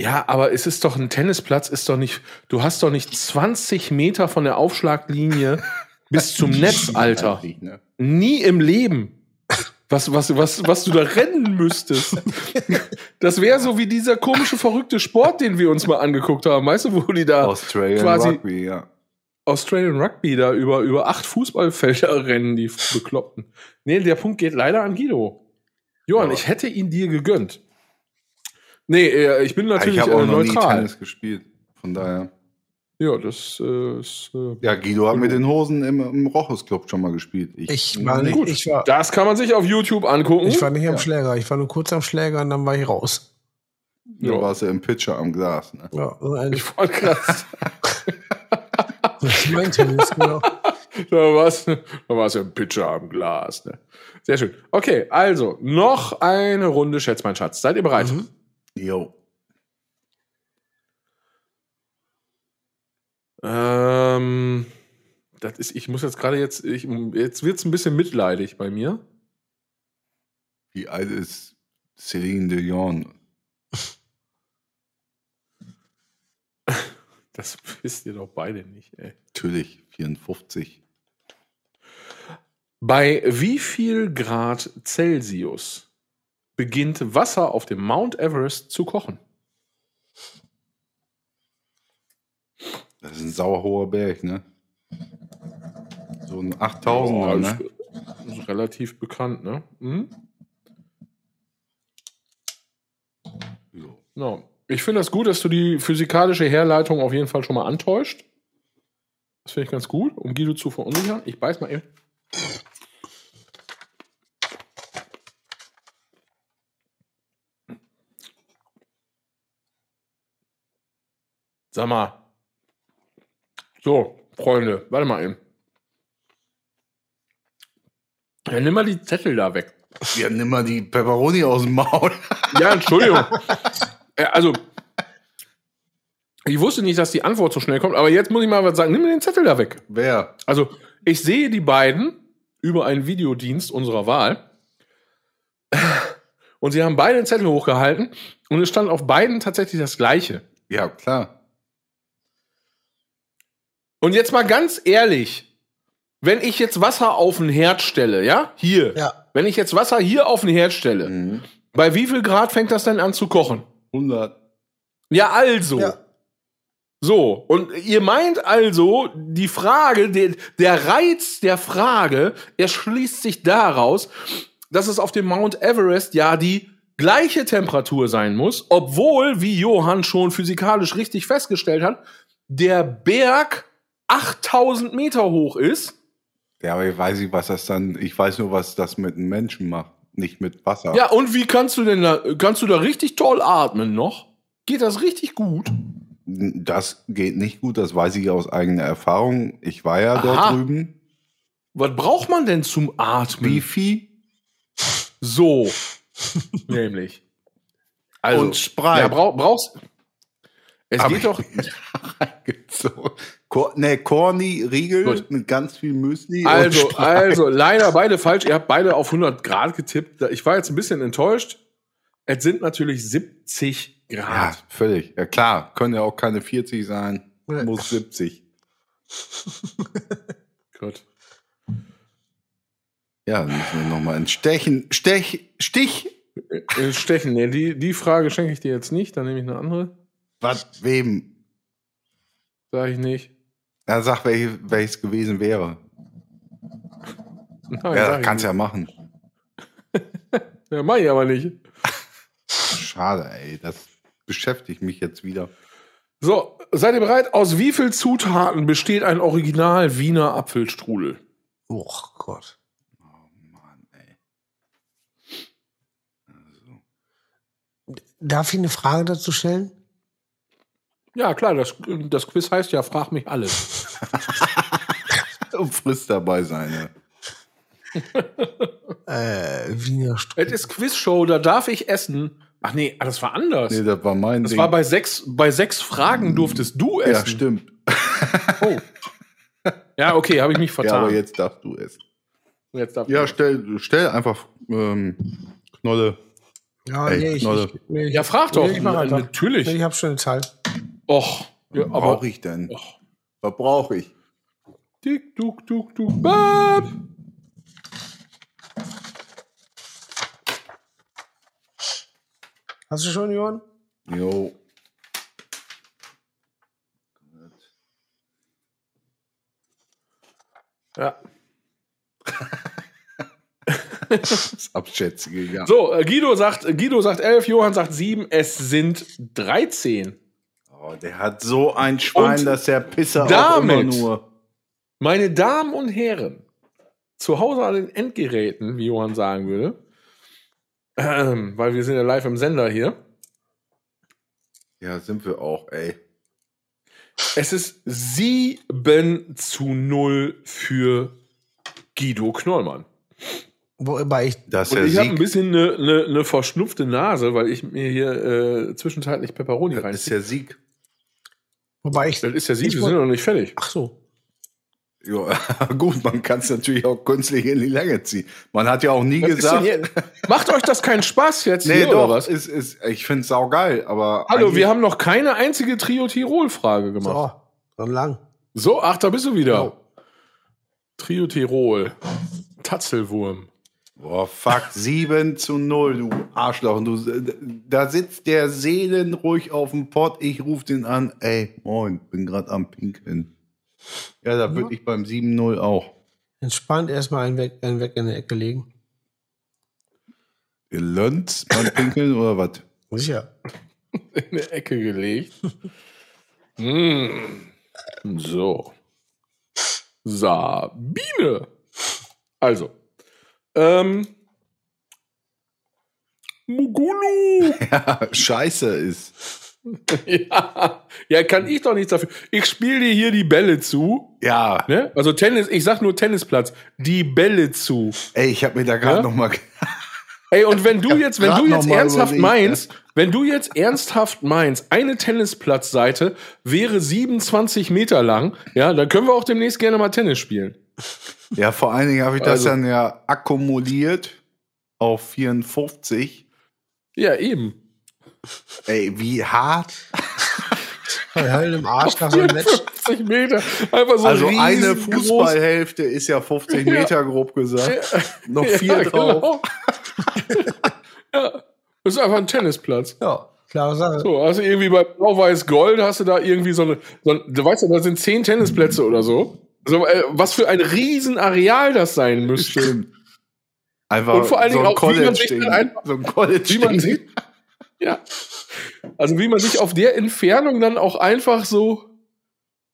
Ja, aber es ist doch ein Tennisplatz, ist doch nicht, du hast doch nicht 20 Meter von der Aufschlaglinie [LAUGHS] bis zum Netz, Alter. Ne? Nie im Leben. Was, was, was, was du da rennen müsstest. Das wäre so wie dieser komische, verrückte Sport, den wir uns mal angeguckt haben. Weißt du, wo die da Australian quasi- Rugby, ja. Australian Rugby da über, über acht Fußballfelder [LAUGHS] rennen, die Bekloppten. Nee, der Punkt geht leider an Guido. Johann, Ja. ich hätte ihn dir gegönnt. Nee, äh, ich bin natürlich ich habe auch äh, noch nie neutral. Tennis gespielt. Von daher. Ja, das äh, ist. Äh, Ja, Guido hat mit den Hosen im, im Rochus Club schon mal gespielt. Ich war nicht. nicht, ich war, das kann man sich auf YouTube angucken. ich war nicht am Schläger. Ich war nur kurz am Schläger und dann war ich raus. Ja. warst du im Pitcher am Glas. Ne? Ja, und ein, Ich wollte krass. [LAUGHS] das ist mein Tennis, genau. [LAUGHS] da war's, da war's ja ein Pitcher am Glas. Ne? Sehr schön. Okay, also noch eine Runde, schätzt mein Schatz. Seid ihr bereit? Jo. Ähm, das ist, ich muss jetzt gerade jetzt, ich, jetzt wird's ein bisschen mitleidig bei mir. Wie alt ist Celine Dion? [LAUGHS] Das wisst ihr doch beide nicht, ey. Natürlich, 54. Bei wie viel Grad Celsius beginnt Wasser auf dem Mount Everest zu kochen? Das ist ein sauerhoher Berg, ne? So ein 8000er, Boah, ne? ist, ist relativ bekannt, ne? Mhm. So. Ja. Ich finde das gut, dass du die physikalische Herleitung auf jeden Fall schon mal antäuscht. Das finde ich ganz gut, um Guido zu verunsichern. Ich beiß mal eben. Sag mal. So, Freunde, warte mal eben. Ja, nimm mal die Zettel da weg. Ja, nimm mal die Pepperoni aus dem Maul. [LAUGHS] Ja, Entschuldigung. Äh, also, ich wusste nicht, dass die Antwort so schnell kommt, aber jetzt muss ich mal was sagen. Nimm mir den Zettel da weg. Wer? Also, ich sehe die beiden über einen Videodienst unserer Wahl. Und sie haben beide den Zettel hochgehalten und es stand auf beiden tatsächlich das Gleiche. Ja, klar. Und jetzt mal ganz ehrlich, wenn ich jetzt Wasser auf den Herd stelle, ja, hier, Ja. wenn ich jetzt Wasser hier auf den Herd stelle, Mhm. bei wie viel Grad fängt das denn an zu kochen? 100. Ja, also. Ja. So, und ihr meint also, die Frage, der, der Reiz der Frage erschließt sich daraus, dass es auf dem Mount Everest ja die gleiche Temperatur sein muss, obwohl, wie Johann schon physikalisch richtig festgestellt hat, der Berg 8000 Meter hoch ist. Ja, aber ich weiß nicht, was das dann. Ich weiß nur, was das mit einem Menschen macht. Nicht mit Wasser. Ja, und wie kannst du denn da, kannst du da richtig toll atmen noch? Geht das richtig gut? Das geht nicht gut, das weiß ich aus eigener Erfahrung. Ich war ja dort Aha. drüben. Was braucht man denn zum Atmen? Viel? So. [LAUGHS] Nämlich. Also, Und Sprite. Ja, brauch, brauchst. Es Aber geht doch. [LAUGHS] Cor nee, Corny Riegel Gut. mit ganz viel Müsli. Also, also, leider beide falsch. Ihr habt beide auf 100 Grad getippt. Ich war jetzt ein bisschen enttäuscht. Es sind natürlich 70 Ja, Grad. völlig. Ja, klar. Können ja auch keine 40 sein. Ja. Muss 70. [LAUGHS] Gut. Ja, dann müssen wir nochmal ein Stechen. Stech. Stich. Äh, Stechen, nee, die, die Frage schenke ich dir jetzt nicht. Dann nehme ich eine andere. Was? Wem? Sag ich nicht. Ja, sag, welch, welches gewesen wäre. Nein, ja, kannst nicht. ja machen. [LAUGHS] Ja, mach ich aber nicht. Schade, ey. Das beschäftigt mich jetzt wieder. So, seid ihr bereit? Aus wie viel Zutaten besteht ein Original Wiener Apfelstrudel? Oh Gott. Mann, ey. Darf ich eine Frage dazu stellen? Ja, klar, das, das Quiz heißt ja, frag mich alles. [LAUGHS] Und frisst dabei sein, ja. [LAUGHS] Äh, Wiener Strudel. Es ist Quizshow, da darf ich essen. Ach nee, ah, das war anders. Nee, das war mein das Ding. war bei sechs, bei sechs Fragen durftest du essen. ja, stimmt. [LAUGHS] Oh. Ja, okay, habe ich mich Ja, vertan. aber jetzt darfst du es. Jetzt darf Ja, ich. stell, stell einfach ähm, Knolle. Ja, Ey, nee, ich, Knolle. ich, nee, ich, ja, frag doch. Nee, ich mach. Natürlich. Nee, ich habe schon eine Zeit. Och. Ja, Was aber. brauche ich denn? Och. Was brauche ich? Dick, duck, duck, duck, bap. Hast du schon, Johann? Jo. Ja. [LAUGHS] Das Abschätzige, ja. So, äh, Guido sagt, Guido sagt 11, Johann sagt 7, es sind 13. Oh, der hat so ein Schwein, Und dass der Pisser auch immer damit- nur. Meine Damen und Herren, zu Hause an den Endgeräten, wie Johann sagen würde, ähm, weil wir sind ja live im Sender hier. Ja, sind wir auch, ey. Es ist 7 zu 0 für Guido Knollmann. Wobei ich, Das Und der ich habe ein bisschen eine, eine, eine verschnupfte Nase, weil ich mir hier äh, zwischenzeitlich Peperoni Das ist der Sieg. Wobei ich, Das ist ja Ich wir sind noch nicht fertig. ach so. Ja, [LAUGHS] gut, man kann es natürlich auch künstlich in die Länge ziehen. Man hat ja auch nie Was gesagt. Macht euch das keinen Spaß jetzt Nee, hier, doch, oder was? Ist, ist, ich finde es saugeil, aber. Hallo, wir haben noch keine einzige Trio-Tirol-Frage gemacht. So, dann lang. So, ach, da bist du wieder. Jo. Trio Tirol. Tatzelwurm. Boah, fuck, [LAUGHS] 7 zu 0, du Arschloch. Du, da sitzt der seelenruhig auf dem Pott. Ich ruf den an. Ey, moin, bin grad am Pinkeln. Ja, da würde ich beim 7-0 auch. Entspannt erstmal einen weg, einen weg in der Ecke legen. Ihr lernt beim Pinkeln oder was? Sicher. [LAUGHS] In eine Ecke gelegt. [LAUGHS] mm. So. Sabine. Also. Ähm. Mugulu. [LAUGHS] Ja, scheiße ist. ja. ja, kann ich doch nichts dafür. Ich spiele dir hier die Bälle zu. Ja, Ne? Also Tennis, ich sag nur Tennisplatz. Die Bälle zu. ey, ich habe mir da gerade Ja? noch mal. [LAUGHS] Ey, und wenn du jetzt, wenn du jetzt ernsthaft überlegt, meinst, wenn du jetzt ernsthaft meinst, eine Tennisplatzseite wäre 27 Meter lang, ja, dann können wir auch demnächst gerne mal Tennis spielen. Ja, vor allen Dingen habe ich das Also- dann ja akkumuliert auf 54. Ja, eben. Ey, wie hart. Heulen im Arsch nach so einem Match. 54 Meter. Einfach so Also eine. Fußballhälfte ist ja 50 Ja. Meter, grob gesagt. Noch Ja, vier drauf. genau. [LAUGHS] ja, das ist einfach ein Tennisplatz. Ja, klare Sache. So, also irgendwie bei Blau-Weiß-Gold hast du da irgendwie so eine, so ein, du weißt ja, da sind zehn Tennisplätze oder so. So, äh, was für ein Riesenareal das sein müsste. Stimmt. Einfach Und vor allen Dingen so ein auch, wie man sich dann einfach- So ein College Wie man sieht. Ja. Also wie man sich auf der Entfernung dann auch einfach so.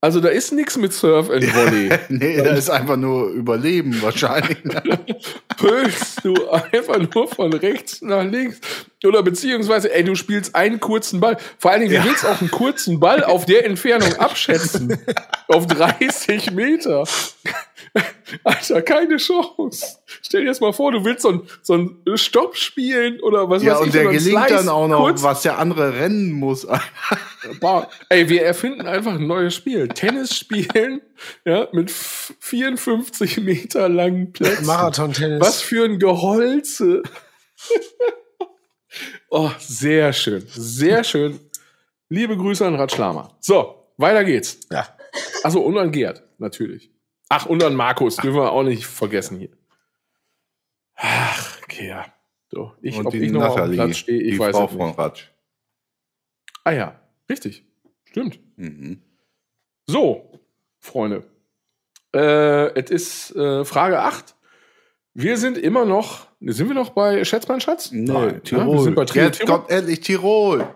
Also da ist nichts mit Surf and Volley. [LAUGHS] Nee, das ist einfach nur Überleben wahrscheinlich. [LAUGHS] Pölst du einfach nur von rechts nach links. Oder beziehungsweise, ey, du spielst einen kurzen Ball. Vor allen Dingen, du willst auch einen kurzen Ball auf der Entfernung [LAUGHS] abschätzen. auf 30 Meter. Alter, keine Chance. Stell dir das mal vor, du willst so ein, so ein Stopp spielen oder was ja, weiß und ich. der oder ein gelingt Slice dann auch noch, kurz was der andere rennen muss. [LAUGHS] Ey, wir erfinden einfach ein neues Spiel. Tennis spielen, ja, mit f- 54 Meter langen Plätzen. Marathon-Tennis. Was für ein Geholze. [LAUGHS] oh, sehr schön. Sehr schön. Liebe Grüße an Ratschlama. So, weiter geht's. Ja. Achso, und an Gerd, natürlich. Ach, und an Markus, dürfen wir auch nicht vergessen hier. Ach, ja. So, ich, und ob ich noch auf Nathalie, Platz stehe, ich die weiß Frau es von nicht. Ratsch. Ah ja, richtig. Stimmt. Mhm. So, Freunde. Äh, es ist äh, Frage 8. Wir sind immer noch, sind wir noch bei Schätz mein Schatz? Nee, Nein, ne? Tirol. Wir sind bei Trio, Jetzt Tirol. kommt endlich Tirol.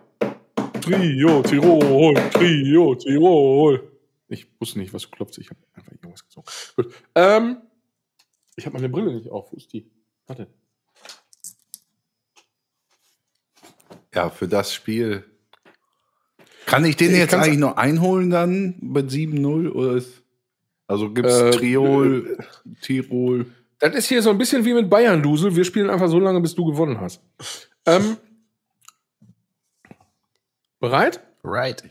Trio, Tirol, Trio, Tirol. Ich wusste nicht, was du klopfst. Ich habe einfach irgendwas gesungen. Gut. Ähm, ich habe meine Brille nicht auf. Wo ist die? Warte. Ja, für das Spiel. Kann ich den Ich jetzt eigentlich noch einholen dann mit 7-0? Oder ist, also gibt es Äh, Triol, Tirol? Das ist hier so ein bisschen wie mit Bayern, Dusel. Wir spielen einfach so lange, bis du gewonnen hast. Ähm, bereit? Right.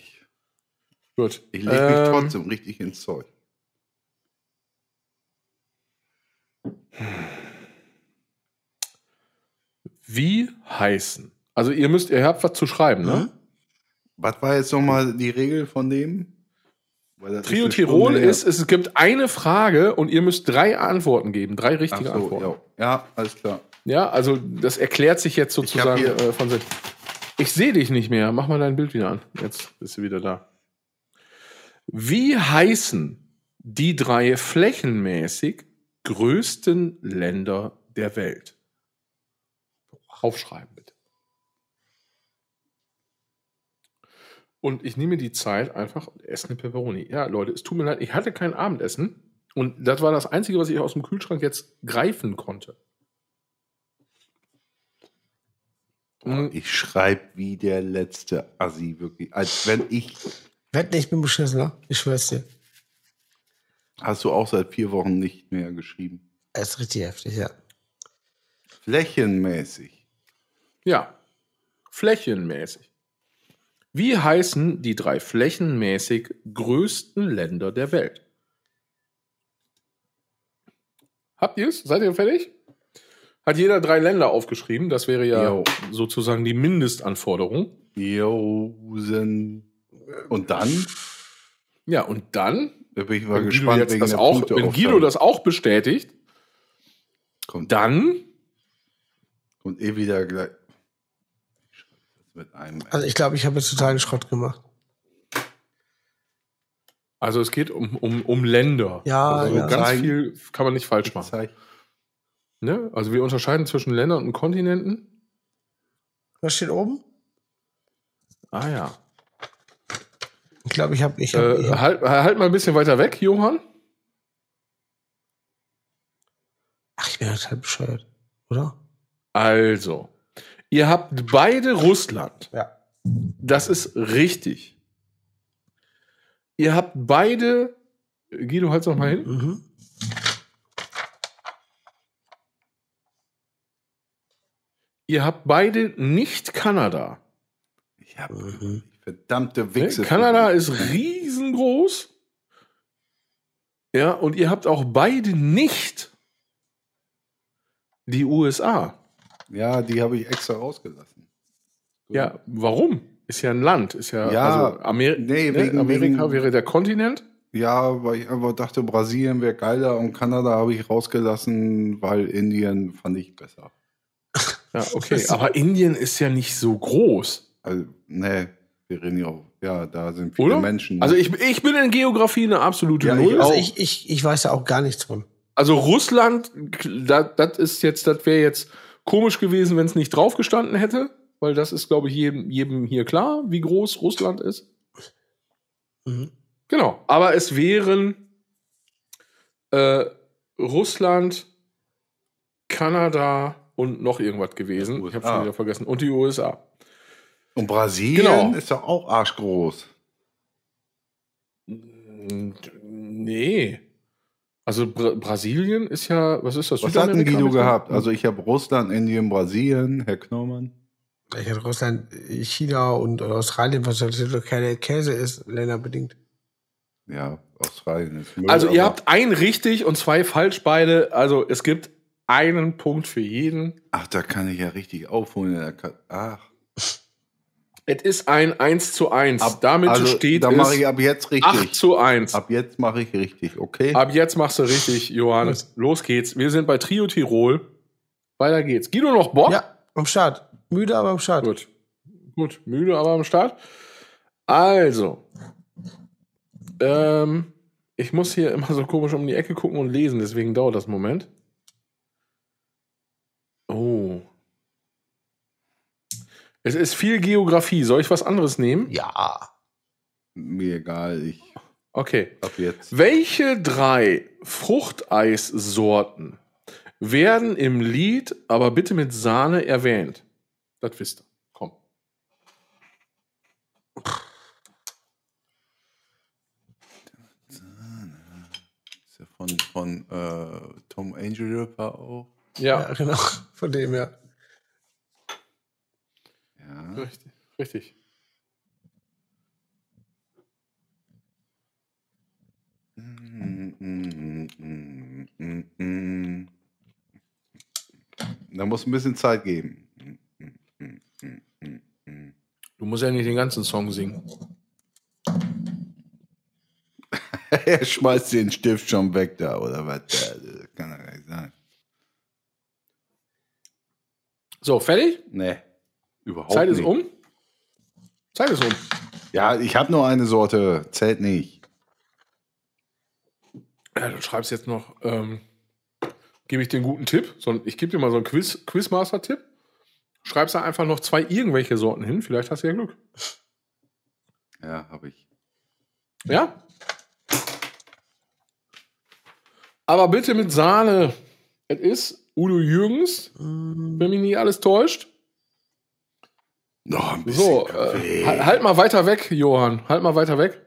Gut. Ich lege mich Ähm, trotzdem richtig ins Zeug. Wie heißen? Also ihr müsst, ihr habt was zu schreiben, ne? Mhm. Was war jetzt nochmal die Regel von dem? Trio eine Tirol Stunde ist, es gibt eine Frage und ihr müsst drei Antworten geben, drei richtige so, Antworten. ja. ja, alles klar. Ja, also das erklärt sich jetzt sozusagen äh, von sich. Ich sehe dich nicht mehr. Mach mal dein Bild wieder an. Jetzt bist du wieder da. Wie heißen die drei flächenmäßig größten Länder der Welt? Aufschreiben bitte. Und ich nehme die Zeit einfach und esse eine Peperoni. Ja, Leute, es tut mir leid, ich hatte kein Abendessen. Und das war das Einzige, was ich aus dem Kühlschrank jetzt greifen konnte. Hm, Ich schreibe wie der letzte Assi, wirklich. Als wenn ich. Werd nicht mit beschissener. Ich schwör's dir. Hast du auch seit vier Wochen nicht mehr geschrieben? Er ist richtig heftig, ja. Flächenmäßig. Ja. Flächenmäßig. Wie heißen die drei flächenmäßig größten Länder der Welt? Habt ihr es? Seid ihr fertig? Hat jeder drei Länder aufgeschrieben. Das wäre ja Jo. sozusagen die Mindestanforderung. Josen. Und dann? Ja, und dann, Da bin ich mal wenn Guido, gespannt, das auch, wenn Punkteaufteilung. Guido das auch bestätigt, kommt, dann kommt eh wieder gleich. Mit einem. Also ich glaube, ich habe jetzt totalen Schrott gemacht. Also es geht um, um, um Länder. Ja, also ja. ganz viel kann man nicht falsch machen. Ne? Also wir unterscheiden zwischen Ländern und Kontinenten. Was steht oben? Ah ja. Ich glaube, ich habe... Ich hab, Äh, ich hab, halt, halt mal ein bisschen weiter weg, Johann. ach, ich bin total bescheuert, oder? Also, ihr habt beide Russland. Ja. Das ist richtig. Ihr habt beide. Guido, halt's noch mal hin. Mhm. Ihr habt beide nicht Kanada. Ich hab Mhm. verdammte Ne? Wichse. Kanada ist riesengroß. Ja, und ihr habt auch beide nicht die USA. Ja, die habe ich extra rausgelassen. Ja, warum? Ist ja ein Land. Ist ja, Ja, also Amer nee, ne? wegen- Amerika wegen- wäre der Kontinent. Ja, weil ich einfach dachte, Brasilien wäre geiler und Kanada habe ich rausgelassen, weil Indien fand ich besser. [LAUGHS] Ja, okay. Aber Indien ist ja nicht so groß. Also, nee, wir reden ja auch. Ja, da sind viele Oder? Menschen. Also ich, ich bin in Geografie eine absolute Ja, ich Null. Also auch. ich, ich, ich weiß da auch gar nichts von. Also Russland, das, das ist jetzt, das wäre jetzt komisch gewesen, wenn es nicht drauf gestanden hätte, weil das ist, glaube ich, jedem, jedem hier klar, wie groß Russland ist. Mhm. Genau. Aber es wären äh, Russland, Kanada und noch irgendwas gewesen. Ich habe schon wieder vergessen. Und die USA. und Brasilien Genau. ist doch auch arschgroß. Nee. Also Bra Brasilien ist ja, was ist das? Was hat denn Guido gehabt? Also ich habe Russland, Indien, Brasilien, Herr Knormann. Ich hatte Russland, China und Australien, was natürlich doch keine Käse ist, länderbedingt. Ja, Australien ist Müll, Also ihr habt ein richtig und zwei falsch beide. Also es gibt einen Punkt für jeden. Ach, da kann ich ja richtig aufholen. in der Ka- Ach. Es ist ein 1 zu 1. Ab- Damit also, steht da mache ich es ab jetzt 8 richtig. zu 1. Ab, Ab jetzt mache ich richtig, okay? jetzt machst du richtig, Johannes. Los geht's. Wir sind bei Trio Tirol. Weiter geht's. Guido noch Bock? Ja, am Start. Müde, aber am Start. Gut. Gut, müde, aber am Start. Also. Ähm, ich muss hier immer so komisch um die Ecke gucken und lesen, deswegen dauert das einen Moment. Oh. Es ist viel Geografie. Soll ich was anderes nehmen? Ja. Mir egal, ich Okay. ab jetzt. Welche drei Fruchteissorten werden im Lied aber bitte mit Sahne erwähnt? Das wisst ihr. Komm. Ist ja von, von äh, Tom Angel Ripper auch. ja. Ja, genau. Von dem her. Ja. Richtig. richtig. Mm. Da muss ein bisschen Zeit geben. Du musst ja nicht den ganzen Song singen. [LAUGHS] er schmeißt den Stift schon weg da, oder was? Das kann er gar nicht sein. So, fertig? Nee, überhaupt Zeit nicht. ist um. Zeit ist um. Ja, ich habe nur eine Sorte, zählt nicht. Ja, du schreibst jetzt noch, ähm, gebe ich dir einen guten Tipp. So, ich gebe dir mal so einen Quiz, Quizmaster-Tipp. Schreibst da einfach noch zwei irgendwelche Sorten hin. Vielleicht hast du ja Glück. Ja, habe ich. Ja? Aber bitte mit Sahne. Es ist Udo Jürgens, wenn mich nicht alles täuscht. Noch ein bisschen So, Kaffee. äh, halt, halt mal weiter weg, Johann. Halt mal weiter weg.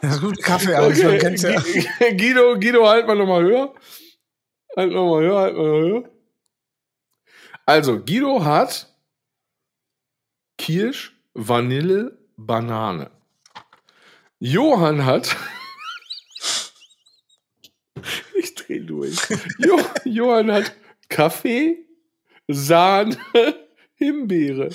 Das ist gut Kaffee, aber ich Okay. kenn's ja. Gu- Guido, Guido, halt mal nochmal höher. Halt nochmal höher, halt mal höher. Also, Guido hat Kirsch, Vanille, Banane. Johann hat. ich dreh durch. Jo, Johann hat Kaffee, Sahne, [LAUGHS] Himbeere.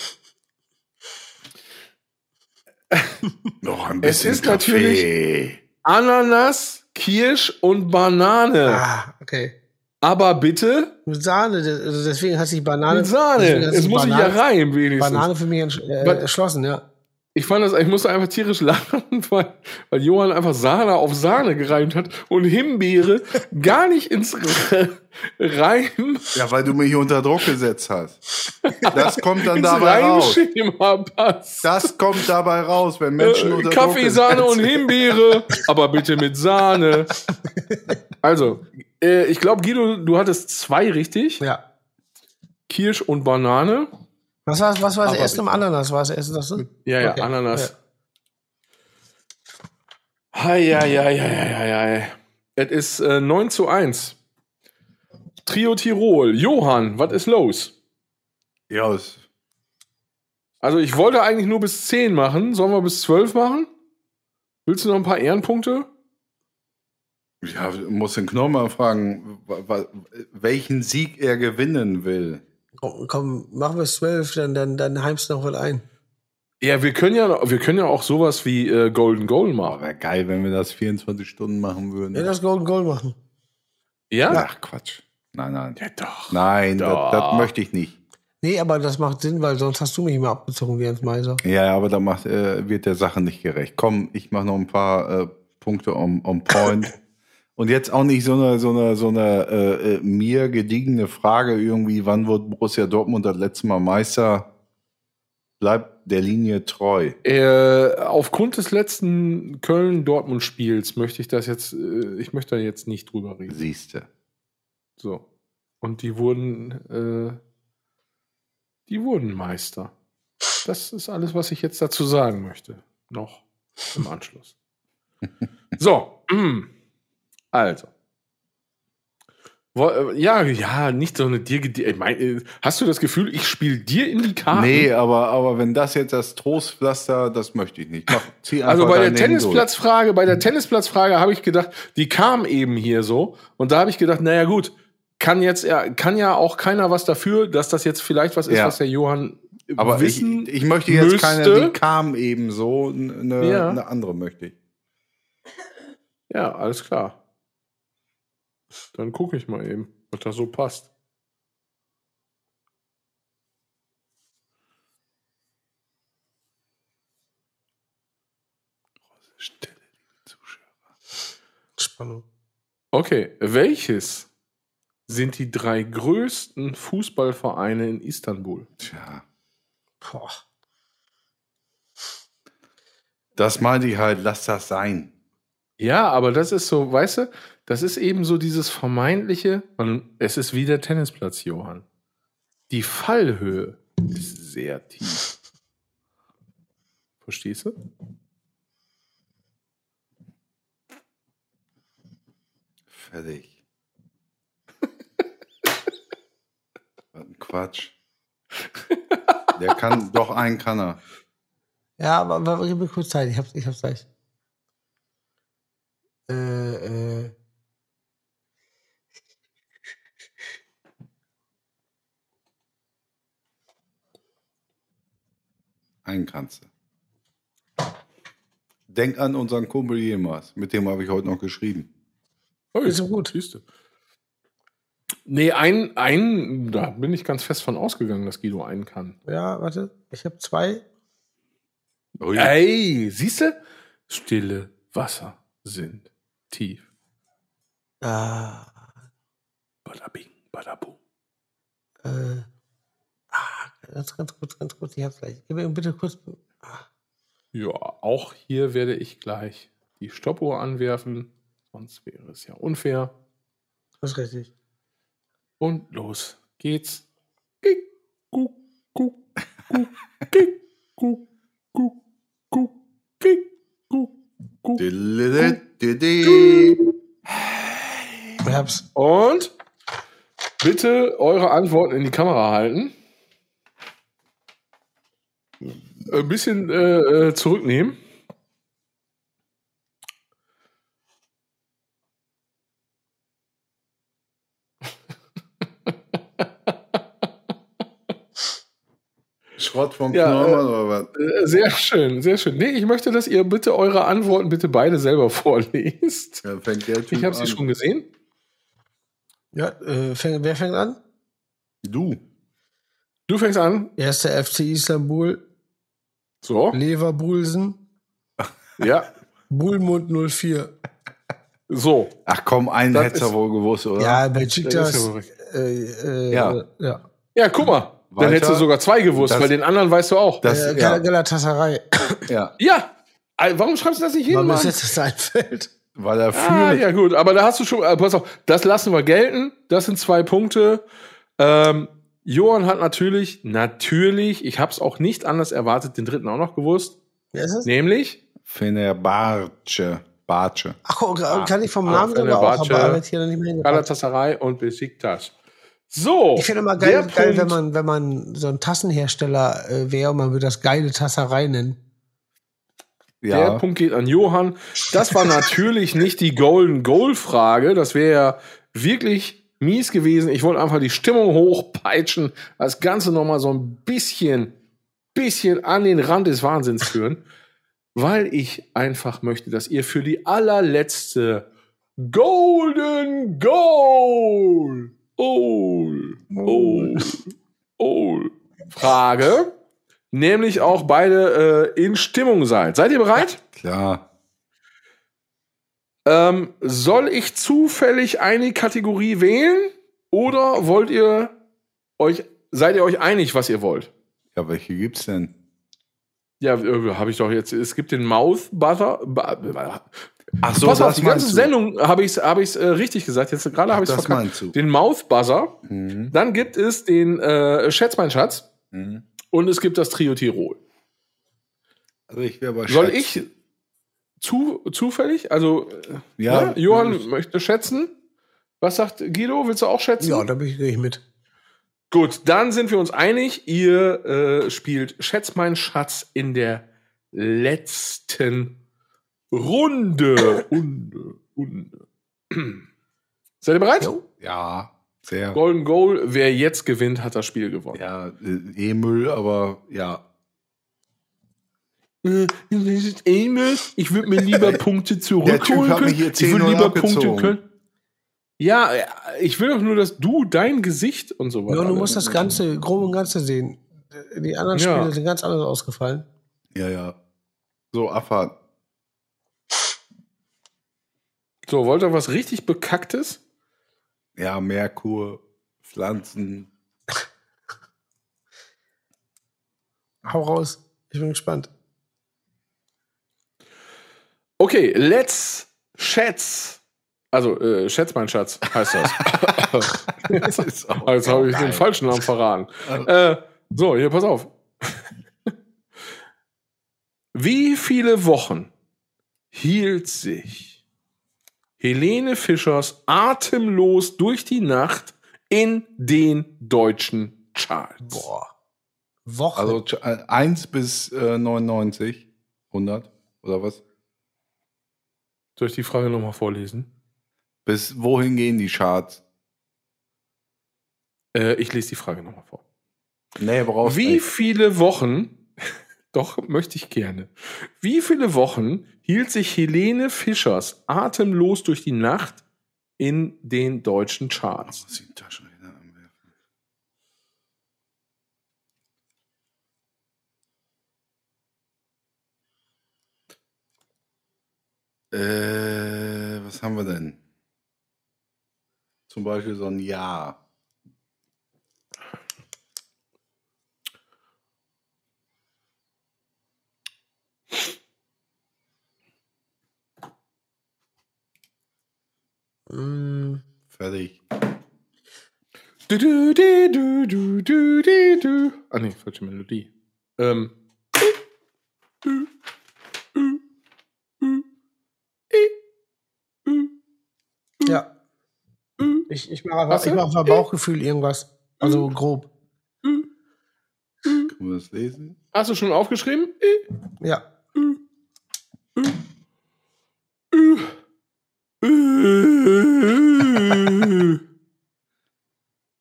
[LAUGHS] Noch ein Es bisschen ist Kaffee. Ananas, Kirsch und Banane. Ah, okay. Aber bitte Mit Sahne, also deswegen hat sich Banane. mit Sahne. Es muss sich ja rein, wenigstens. Banane für mich äh, erschlossen, ja. Ich fand das, ich musste einfach tierisch lachen, [LAUGHS] weil, weil Johann einfach Sahne auf Sahne gereimt hat und Himbeere gar nicht ins Reim, Ja, weil du mich unter Druck gesetzt hast. Das kommt dann [LAUGHS] ins dabei raus. Passt. Das kommt dabei raus, wenn Menschen Äh, unter Kaffee, Druck Sahne gesetzt und Himbeere, aber bitte mit Sahne. Also, äh, ich glaube, Guido, du hattest zwei richtig. Ja. Kirsch und Banane. Was war, was war das Aber erste im Ananas? War das erste das? Ja, ja, Okay. Ananas. Hei, hei, hei, hei, hei, hei. Es ist äh, 9 zu 1. Trio Tirol. Johann, was ist los? Ja, es- Also ich wollte eigentlich nur bis 10 machen. Sollen wir bis 12 machen? Willst du noch ein paar Ehrenpunkte? ja, du musst den Knorr mal fragen, welchen Sieg er gewinnen will. Komm, machen wir es zwölf, dann, dann, dann heimst du noch wohl ein. Ja, wir können ja, wir können ja auch sowas wie äh, Golden Goal machen. wäre geil, wenn wir das 24 Stunden machen würden. Ja, das Golden Goal machen. Ja? Ach, Quatsch. Nein, nein. Ja, doch. Nein, das, Doch. das möchte ich nicht. Nee, aber das macht Sinn, weil sonst hast du mich immer abgezogen wie Jens Meiser. Ja, aber da macht, äh, wird der Sache nicht gerecht. Komm, ich mache noch ein paar äh, Punkte on, on point. [LAUGHS] Und jetzt auch nicht so eine, so eine, so eine äh, äh, mir gediegene Frage irgendwie, wann wird Borussia Dortmund das letzte Mal Meister? Bleibt der Linie treu. Äh, aufgrund des letzten Köln-Dortmund-Spiels möchte ich das jetzt, äh, ich möchte da jetzt nicht drüber reden. Siehste. So. Und die wurden, äh, die wurden Meister. Das ist alles, was ich jetzt dazu sagen möchte. Noch im Anschluss. [LAUGHS] so. mm. [CLEARS THROAT] Also. Äh, ja, ja, nicht so eine dir. Ich mein, äh, hast du das Gefühl, ich spiele dir in die Karten? Nee, aber, aber wenn das jetzt das Trostpflaster, das möchte ich nicht. Mach, Also bei der Tennisplatzfrage, bei der Tennisplatzfrage habe ich gedacht, die kam eben hier so und da habe ich gedacht, naja gut, kann jetzt ja kann ja auch keiner was dafür, dass das jetzt vielleicht was ist, Ja. was der Johann. Aber ich, wissen ich möchte jetzt müsste. keine, die kam eben so, eine, Ja. eine andere möchte ich. Ja, alles klar. Dann gucke ich mal eben, was da so passt. Stille, liebe Zuschauer. Spannung. Okay, welches sind die drei größten Fußballvereine in Istanbul? Tja. Boah. Das meinte ich halt, lass das sein. Ja, aber das ist so, weißt du, das ist eben so dieses vermeintliche, und es ist wie der Tennisplatz, Johann. Die Fallhöhe ist sehr tief. Verstehst du? Fertig. [LAUGHS] Was ein Quatsch. Der kann, doch einen kann er. Ja, aber, aber gib mir kurz Zeit, ich hab's, ich hab's gleich. Äh, äh. Einen kannst du. Denk an unseren Kumpel Jemals. Mit dem habe ich heute noch geschrieben. Oh, Ist so gut. Siehst du. Nee, ein, ein, da bin ich ganz fest von ausgegangen, dass Guido einen kann. Ja, warte, ich habe zwei. Ui. Ey, siehst du? Stille Wasser sind tief. Ah, Badabing, badabum. äh. Ganz, ganz kurz, ganz kurz. Gib mir bitte kurz. Ah, Ja, auch hier werde ich gleich die Stoppuhr anwerfen. Sonst wäre es ja unfair. Das ist richtig. Und los geht's. Kick, guck, guck, guck, kick, guck, guck, guck, kick, guck, guck. Dididididi. Ich hab's. Und bitte eure Antworten in die Kamera halten. Ein bisschen äh, äh, zurücknehmen. Schrott vom Ja, Knormann oder was? Äh, Sehr schön, sehr schön. Nee, ich möchte, dass ihr bitte eure Antworten bitte beide selber [LAUGHS] vorlest. Ja, fängt der Typ Ich habe sie schon gesehen. Ja, äh, fäng, wer fängt an? Du. Du fängst an. Erster FC Istanbul, So, Leverbusen, [LAUGHS] ja, Bullmund 04. so. Ach komm, einen du ist- wohl gewusst, oder? Ja, Das Besiktas. ist ja. Äh, äh, Ja. ja. Ja, guck mal. Dann Weiter. hättest du sogar zwei gewusst, Das- weil den anderen weißt du auch. Das, Äh, ja, Gal- Galatasaray. ja, ja. Äh, Warum schreibst du das nicht hin, Weil mir Mann? jetzt das einfällt. weil er Ah, führt. ja, gut. Aber da hast du schon, äh, pass auf, das lassen wir gelten. Das sind zwei Punkte. Ähm, Johann hat natürlich, natürlich, ich habe es auch nicht anders erwartet, den dritten auch noch gewusst. Wer ist es? Nämlich, Fenerbahce. Barce. Ach, guck, kann ich vom Ah, Namen sogar auch, Fenerbahce, aber er wird hier noch nicht mehr. Galatasaray und Besiktas. So. Ich finde immer der geil, geil wenn man, wenn man so ein Tassenhersteller äh, wäre und man würde das geile Tasserei nennen. Der Ja, Punkt geht an Johann. Das war natürlich nicht die Golden Goal Frage. Das wäre ja wirklich mies gewesen. Ich wollte einfach die Stimmung hochpeitschen, das Ganze nochmal so ein bisschen, bisschen an den Rand des Wahnsinns führen, [LAUGHS] weil ich einfach möchte, dass ihr für die allerletzte Golden Goal, Goal, Goal, Goal Frage, nämlich auch beide äh, in Stimmung seid. Seid ihr bereit? klar. Ähm, soll ich zufällig eine Kategorie wählen oder wollt ihr euch, seid ihr euch einig, was ihr wollt? Ja, welche gibt's denn? Ja, äh, habe ich doch jetzt. Es gibt den Mouth Butter. Ach so, Pass auf, die ganze. Sendung habe ich es hab ich's, äh, richtig gesagt. Jetzt gerade habe ich es verkackt. du. Den Mouth Buzzer. Mhm. Dann gibt es den äh, Schätz mein Schatz. Mhm. Und es gibt das Trio Tirol. Also ich wäre bei Soll Schatz. ich zu, zufällig? Also, Ja, ne? Johann ich- möchte schätzen. Was sagt Guido? Willst du auch schätzen? Ja, da bin ich, ich mit. Gut, dann sind wir uns einig. Ihr äh, spielt Schätz mein Schatz in der letzten Runde. [COUGHS] Runde, Runde. Seid ihr bereit? Ja, sehr. Golden Goal. Wer jetzt gewinnt, hat das Spiel gewonnen. Ja, äh, E-Müll, aber ja. Äh, das ist Emil. Ich würde mir lieber [LAUGHS] Punkte Der Typ zurückholen hat können. mich hier Ich würde 10-0 lieber Punkte können. Ja, äh, ich will doch nur, dass du dein Gesicht und so weiter. Ja, du musst das Ganze, grob und Ganze sehen. Die anderen Ja. Spiele sind ganz anders ausgefallen. Ja, ja. So, Abfahrt. So, wollt ihr was richtig Bekacktes? Ja, Merkur, Pflanzen. Hau raus. Ich bin gespannt. Okay, let's schätz. Also, äh, schätz mein Schatz, heißt das. Das ist [LAUGHS] auch Jetzt habe ich den falschen Namen verraten. Äh, so, hier, pass auf. [LAUGHS] Wie viele Wochen hielt sich Helene Fischers atemlos durch die Nacht in den deutschen Charts? Boah. Woche. Also ch- äh, 1 bis äh, 99, 100 oder was? Soll ich die Frage nochmal vorlesen? Bis wohin gehen die Charts? Äh, ich lese die Frage nochmal vor. Nee, brauchst Wie nicht. viele Wochen, [LAUGHS] doch möchte ich gerne, wie viele Wochen hielt sich Helene Fischers atemlos durch die Nacht in den deutschen Charts? Muss ich die Taschenrechner anwerfen? Äh, was haben wir denn? Zum Beispiel so ein Jahr. Mm, Fertig. Du, du, du, du, du, du, du, du. Ah, nee, falsche Melodie. Ähm. Ja. Ich, ich mache Was einfach, ich denn? mach einfach Bauchgefühl irgendwas. Also grob. Kann man das lesen? Hast du schon aufgeschrieben? Ja. [LAUGHS]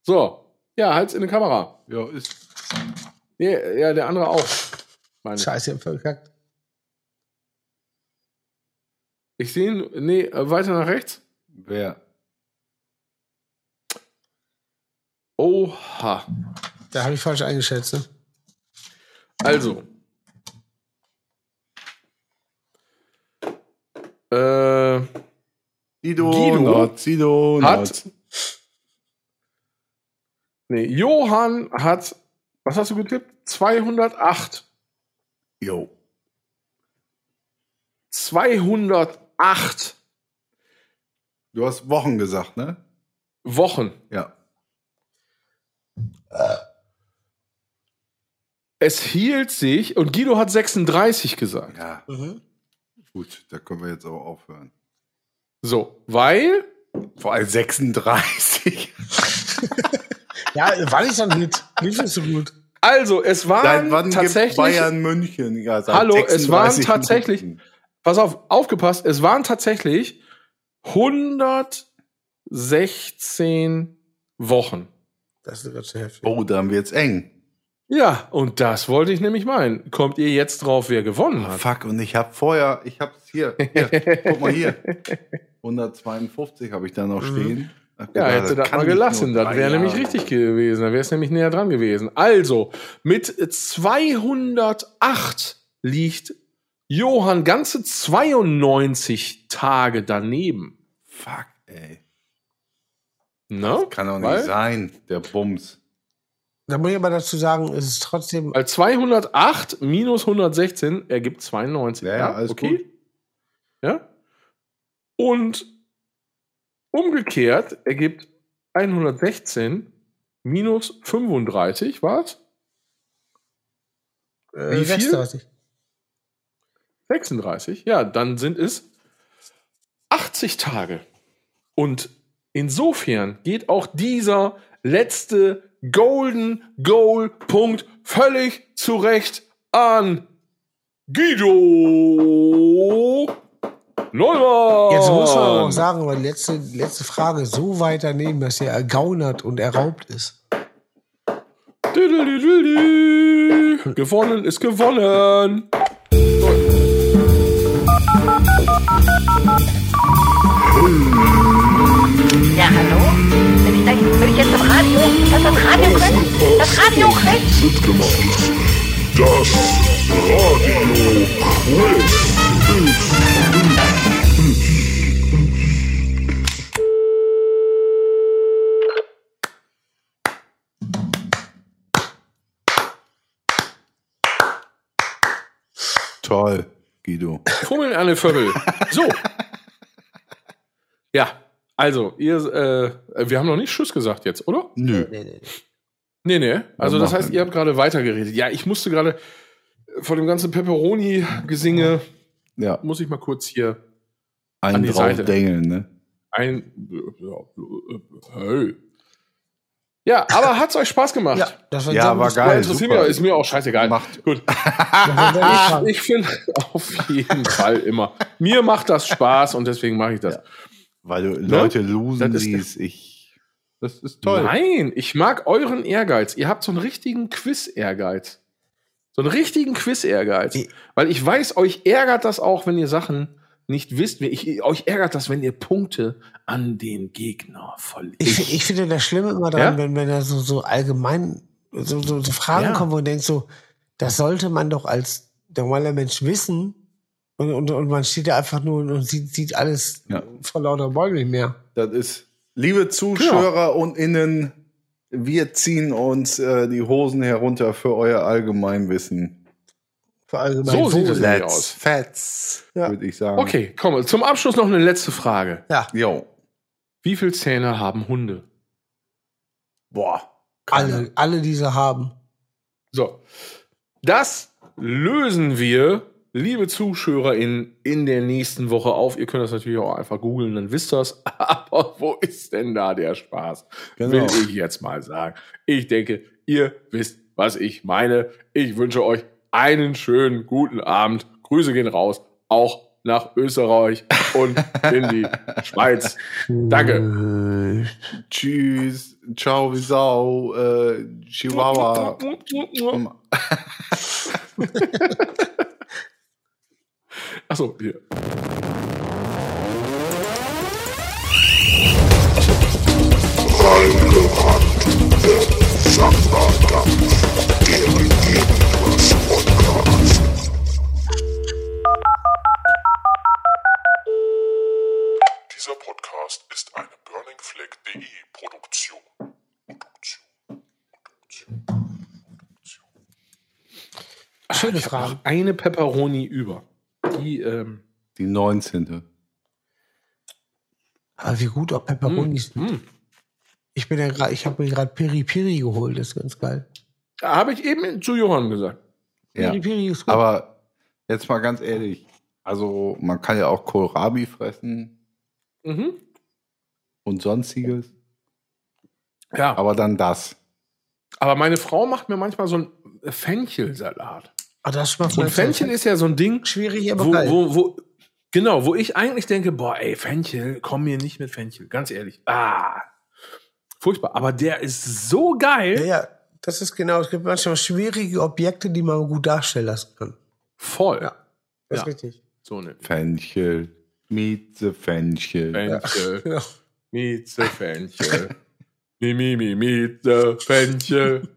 So. Ja, Hals in die Kamera. Ja, ist. Nee, ja, der andere auch. Meine. Scheiße, ich hab verkackt. Ich sehe ihn. Nee, äh, weiter nach rechts. Wer? Oha. Da habe ich falsch eingeschätzt. Ne? Also. Äh, Guido. Guido Not, Guido. hat. Not. Nee, Johann hat. Was hast du getippt? 208. Jo. 208 Du hast Wochen gesagt, ne? Wochen. Ja. Es hielt sich, und Guido hat 36 gesagt. Ja. Gut, da können wir jetzt auch aufhören. So, weil. Vor allem 36. [LAUGHS] Ja, war nicht so gut. Nicht so gut. Also, es Seit waren tatsächlich. Bayern München? Ja, seit Hallo, es waren 36 tatsächlich- Minuten. Pass auf, aufgepasst, es waren tatsächlich 116 Wochen. Das ist ganz schön heftig. Oh, da haben wir jetzt eng. Ja, und das wollte ich nämlich meinen. Kommt ihr jetzt drauf, wer gewonnen hat? Fuck, und ich habe vorher, ich habe es hier, hier, [LAUGHS] guck mal hier. 152 habe ich da noch stehen. Hab Mhm. Ja, hätte das kann mal gelassen. Das wäre nämlich richtig gewesen. Da wäre es nämlich näher dran gewesen. Also, mit 208 liegt Johann ganze 92 Tage daneben. Fuck, ey. Ne? Kann doch nicht Weil- sein, der Bums. Da muss ich aber dazu sagen, es ist trotzdem. Weil 208 minus 116 ergibt 92. Ja, ja, alles okay. gut. Ja. Und umgekehrt ergibt 116 minus 35, was? Äh, wie viel? 36. 36. Ja, dann sind es 80 Tage. Und insofern geht auch dieser letzte Golden Goal Punkt völlig zu Recht an Guido Neumann. Jetzt muss man auch sagen, weil die letzte, letzte Frage so weit daneben, dass er ergaunert und erraubt ist. Gewonnen ist gewonnen. Ja, hallo? Wenn ich, denk, wenn ich jetzt am Radio, das am Radio können? Das Radio gemacht. Das Radio Quiz. Toll, Guido. Fummeln eine Vögel. So. [LAUGHS] Ja, also, ihr, äh, wir haben noch nicht Schuss gesagt jetzt, oder? Nö. Nee, nee, nee. Nee, nee. Also, Ja, das heißt, ihr habt gerade weitergeredet. Ja, ich musste gerade vor dem ganzen Pepperoni-Gesinge, Ja, muss ich mal kurz hier ein An die drauf Seite. dengeln, ne? ein. Ja, hey. Ja, aber [LAUGHS] hat's euch Spaß gemacht? Ja, das war, Ja, war Ja, geil. interessiert super. ist mir auch scheißegal. Macht. Gut. [LAUGHS] ich. Ich finde auf jeden Fall immer. Mir macht das Spaß und deswegen mache ich das. Weil du Leute Das losen siehst. Ich. Das ist toll. Nein, ich mag euren Ehrgeiz. Ihr habt so einen richtigen Quiz-Ehrgeiz. So einen richtigen Quiz-Ehrgeiz. Weil ich weiß, euch ärgert das auch, wenn ihr Sachen nicht wisst. Ich, euch ärgert das, wenn ihr Punkte an den Gegner verliert. Ich, ich finde das Schlimme immer dran, Ja? wenn, wenn da so, so allgemein so, so, so Fragen Ja. kommen, wo man denkt so, das sollte man doch als normaler Mensch wissen. Und, und, und man steht da einfach nur und, sieht, sieht alles Ja. vor lauter Bäumen nicht mehr. Das ist, liebe Zuschauer und Innen, wir ziehen uns äh, die Hosen herunter für euer Allgemeinwissen. Für allgemein. So sieht es nämlich aus. Fets, Ja. würde ich sagen. Okay, komm, zum Abschluss noch eine letzte Frage. Ja, Jo. Wie viele Zähne haben Hunde? Boah. Alle, alle diese haben. So. Das lösen wir, liebe Zuschauer, in, in der nächsten Woche auf. Ihr könnt das natürlich auch einfach googeln, dann wisst ihr das. [LAUGHS] Aber wo ist denn da der Spaß? Genau. Will ich jetzt mal sagen. Ich denke, ihr wisst, was ich meine. Ich wünsche euch einen schönen guten Abend. Grüße gehen raus, auch nach Österreich und in die [LAUGHS] Schweiz. Danke. Tschüss. Ciao, wie Sau. Äh, Chihuahua. [LAUGHS] Achso, hier. Dieser Podcast ist eine burningfleck.de Produktion. Produktion. Produktion. Schöne Ich habe Frage. eine Pepperoni über. Die, ähm, Die 19. Aber wie gut auch Pepperonis sind. hm. Ich bin ja gerade, ich habe mir gerade Piri Piri geholt, das ist ganz geil. habe ich eben zu Johann gesagt. Ja. Piri Piri ist gut. Aber jetzt mal ganz ehrlich. Also, man kann ja auch Kohlrabi fressen Mhm. und sonstiges. Ja, aber, Aber dann das. meine Frau macht mir manchmal so einen Fenchelsalat. Ah, das schmeckt Und Fenchel ist ja so ein Ding, schwierig, aber wo, geil. wo, wo, genau, wo ich eigentlich denke, boah, ey, Fenchel, komm mir nicht mit Fenchel, ganz ehrlich. Ah, furchtbar. Aber der ist so geil. ja, ja, das ist genau. Es gibt manchmal schwierige Objekte, die man gut darstellen lassen kann. Voll. Ja. Das Ja. ist richtig. So eine Fenchel. Mieze Fenchel. Fenchel. Genau. Mieze Fenchel. [LAUGHS] Mi, mi, mi, Mieze Fenchel.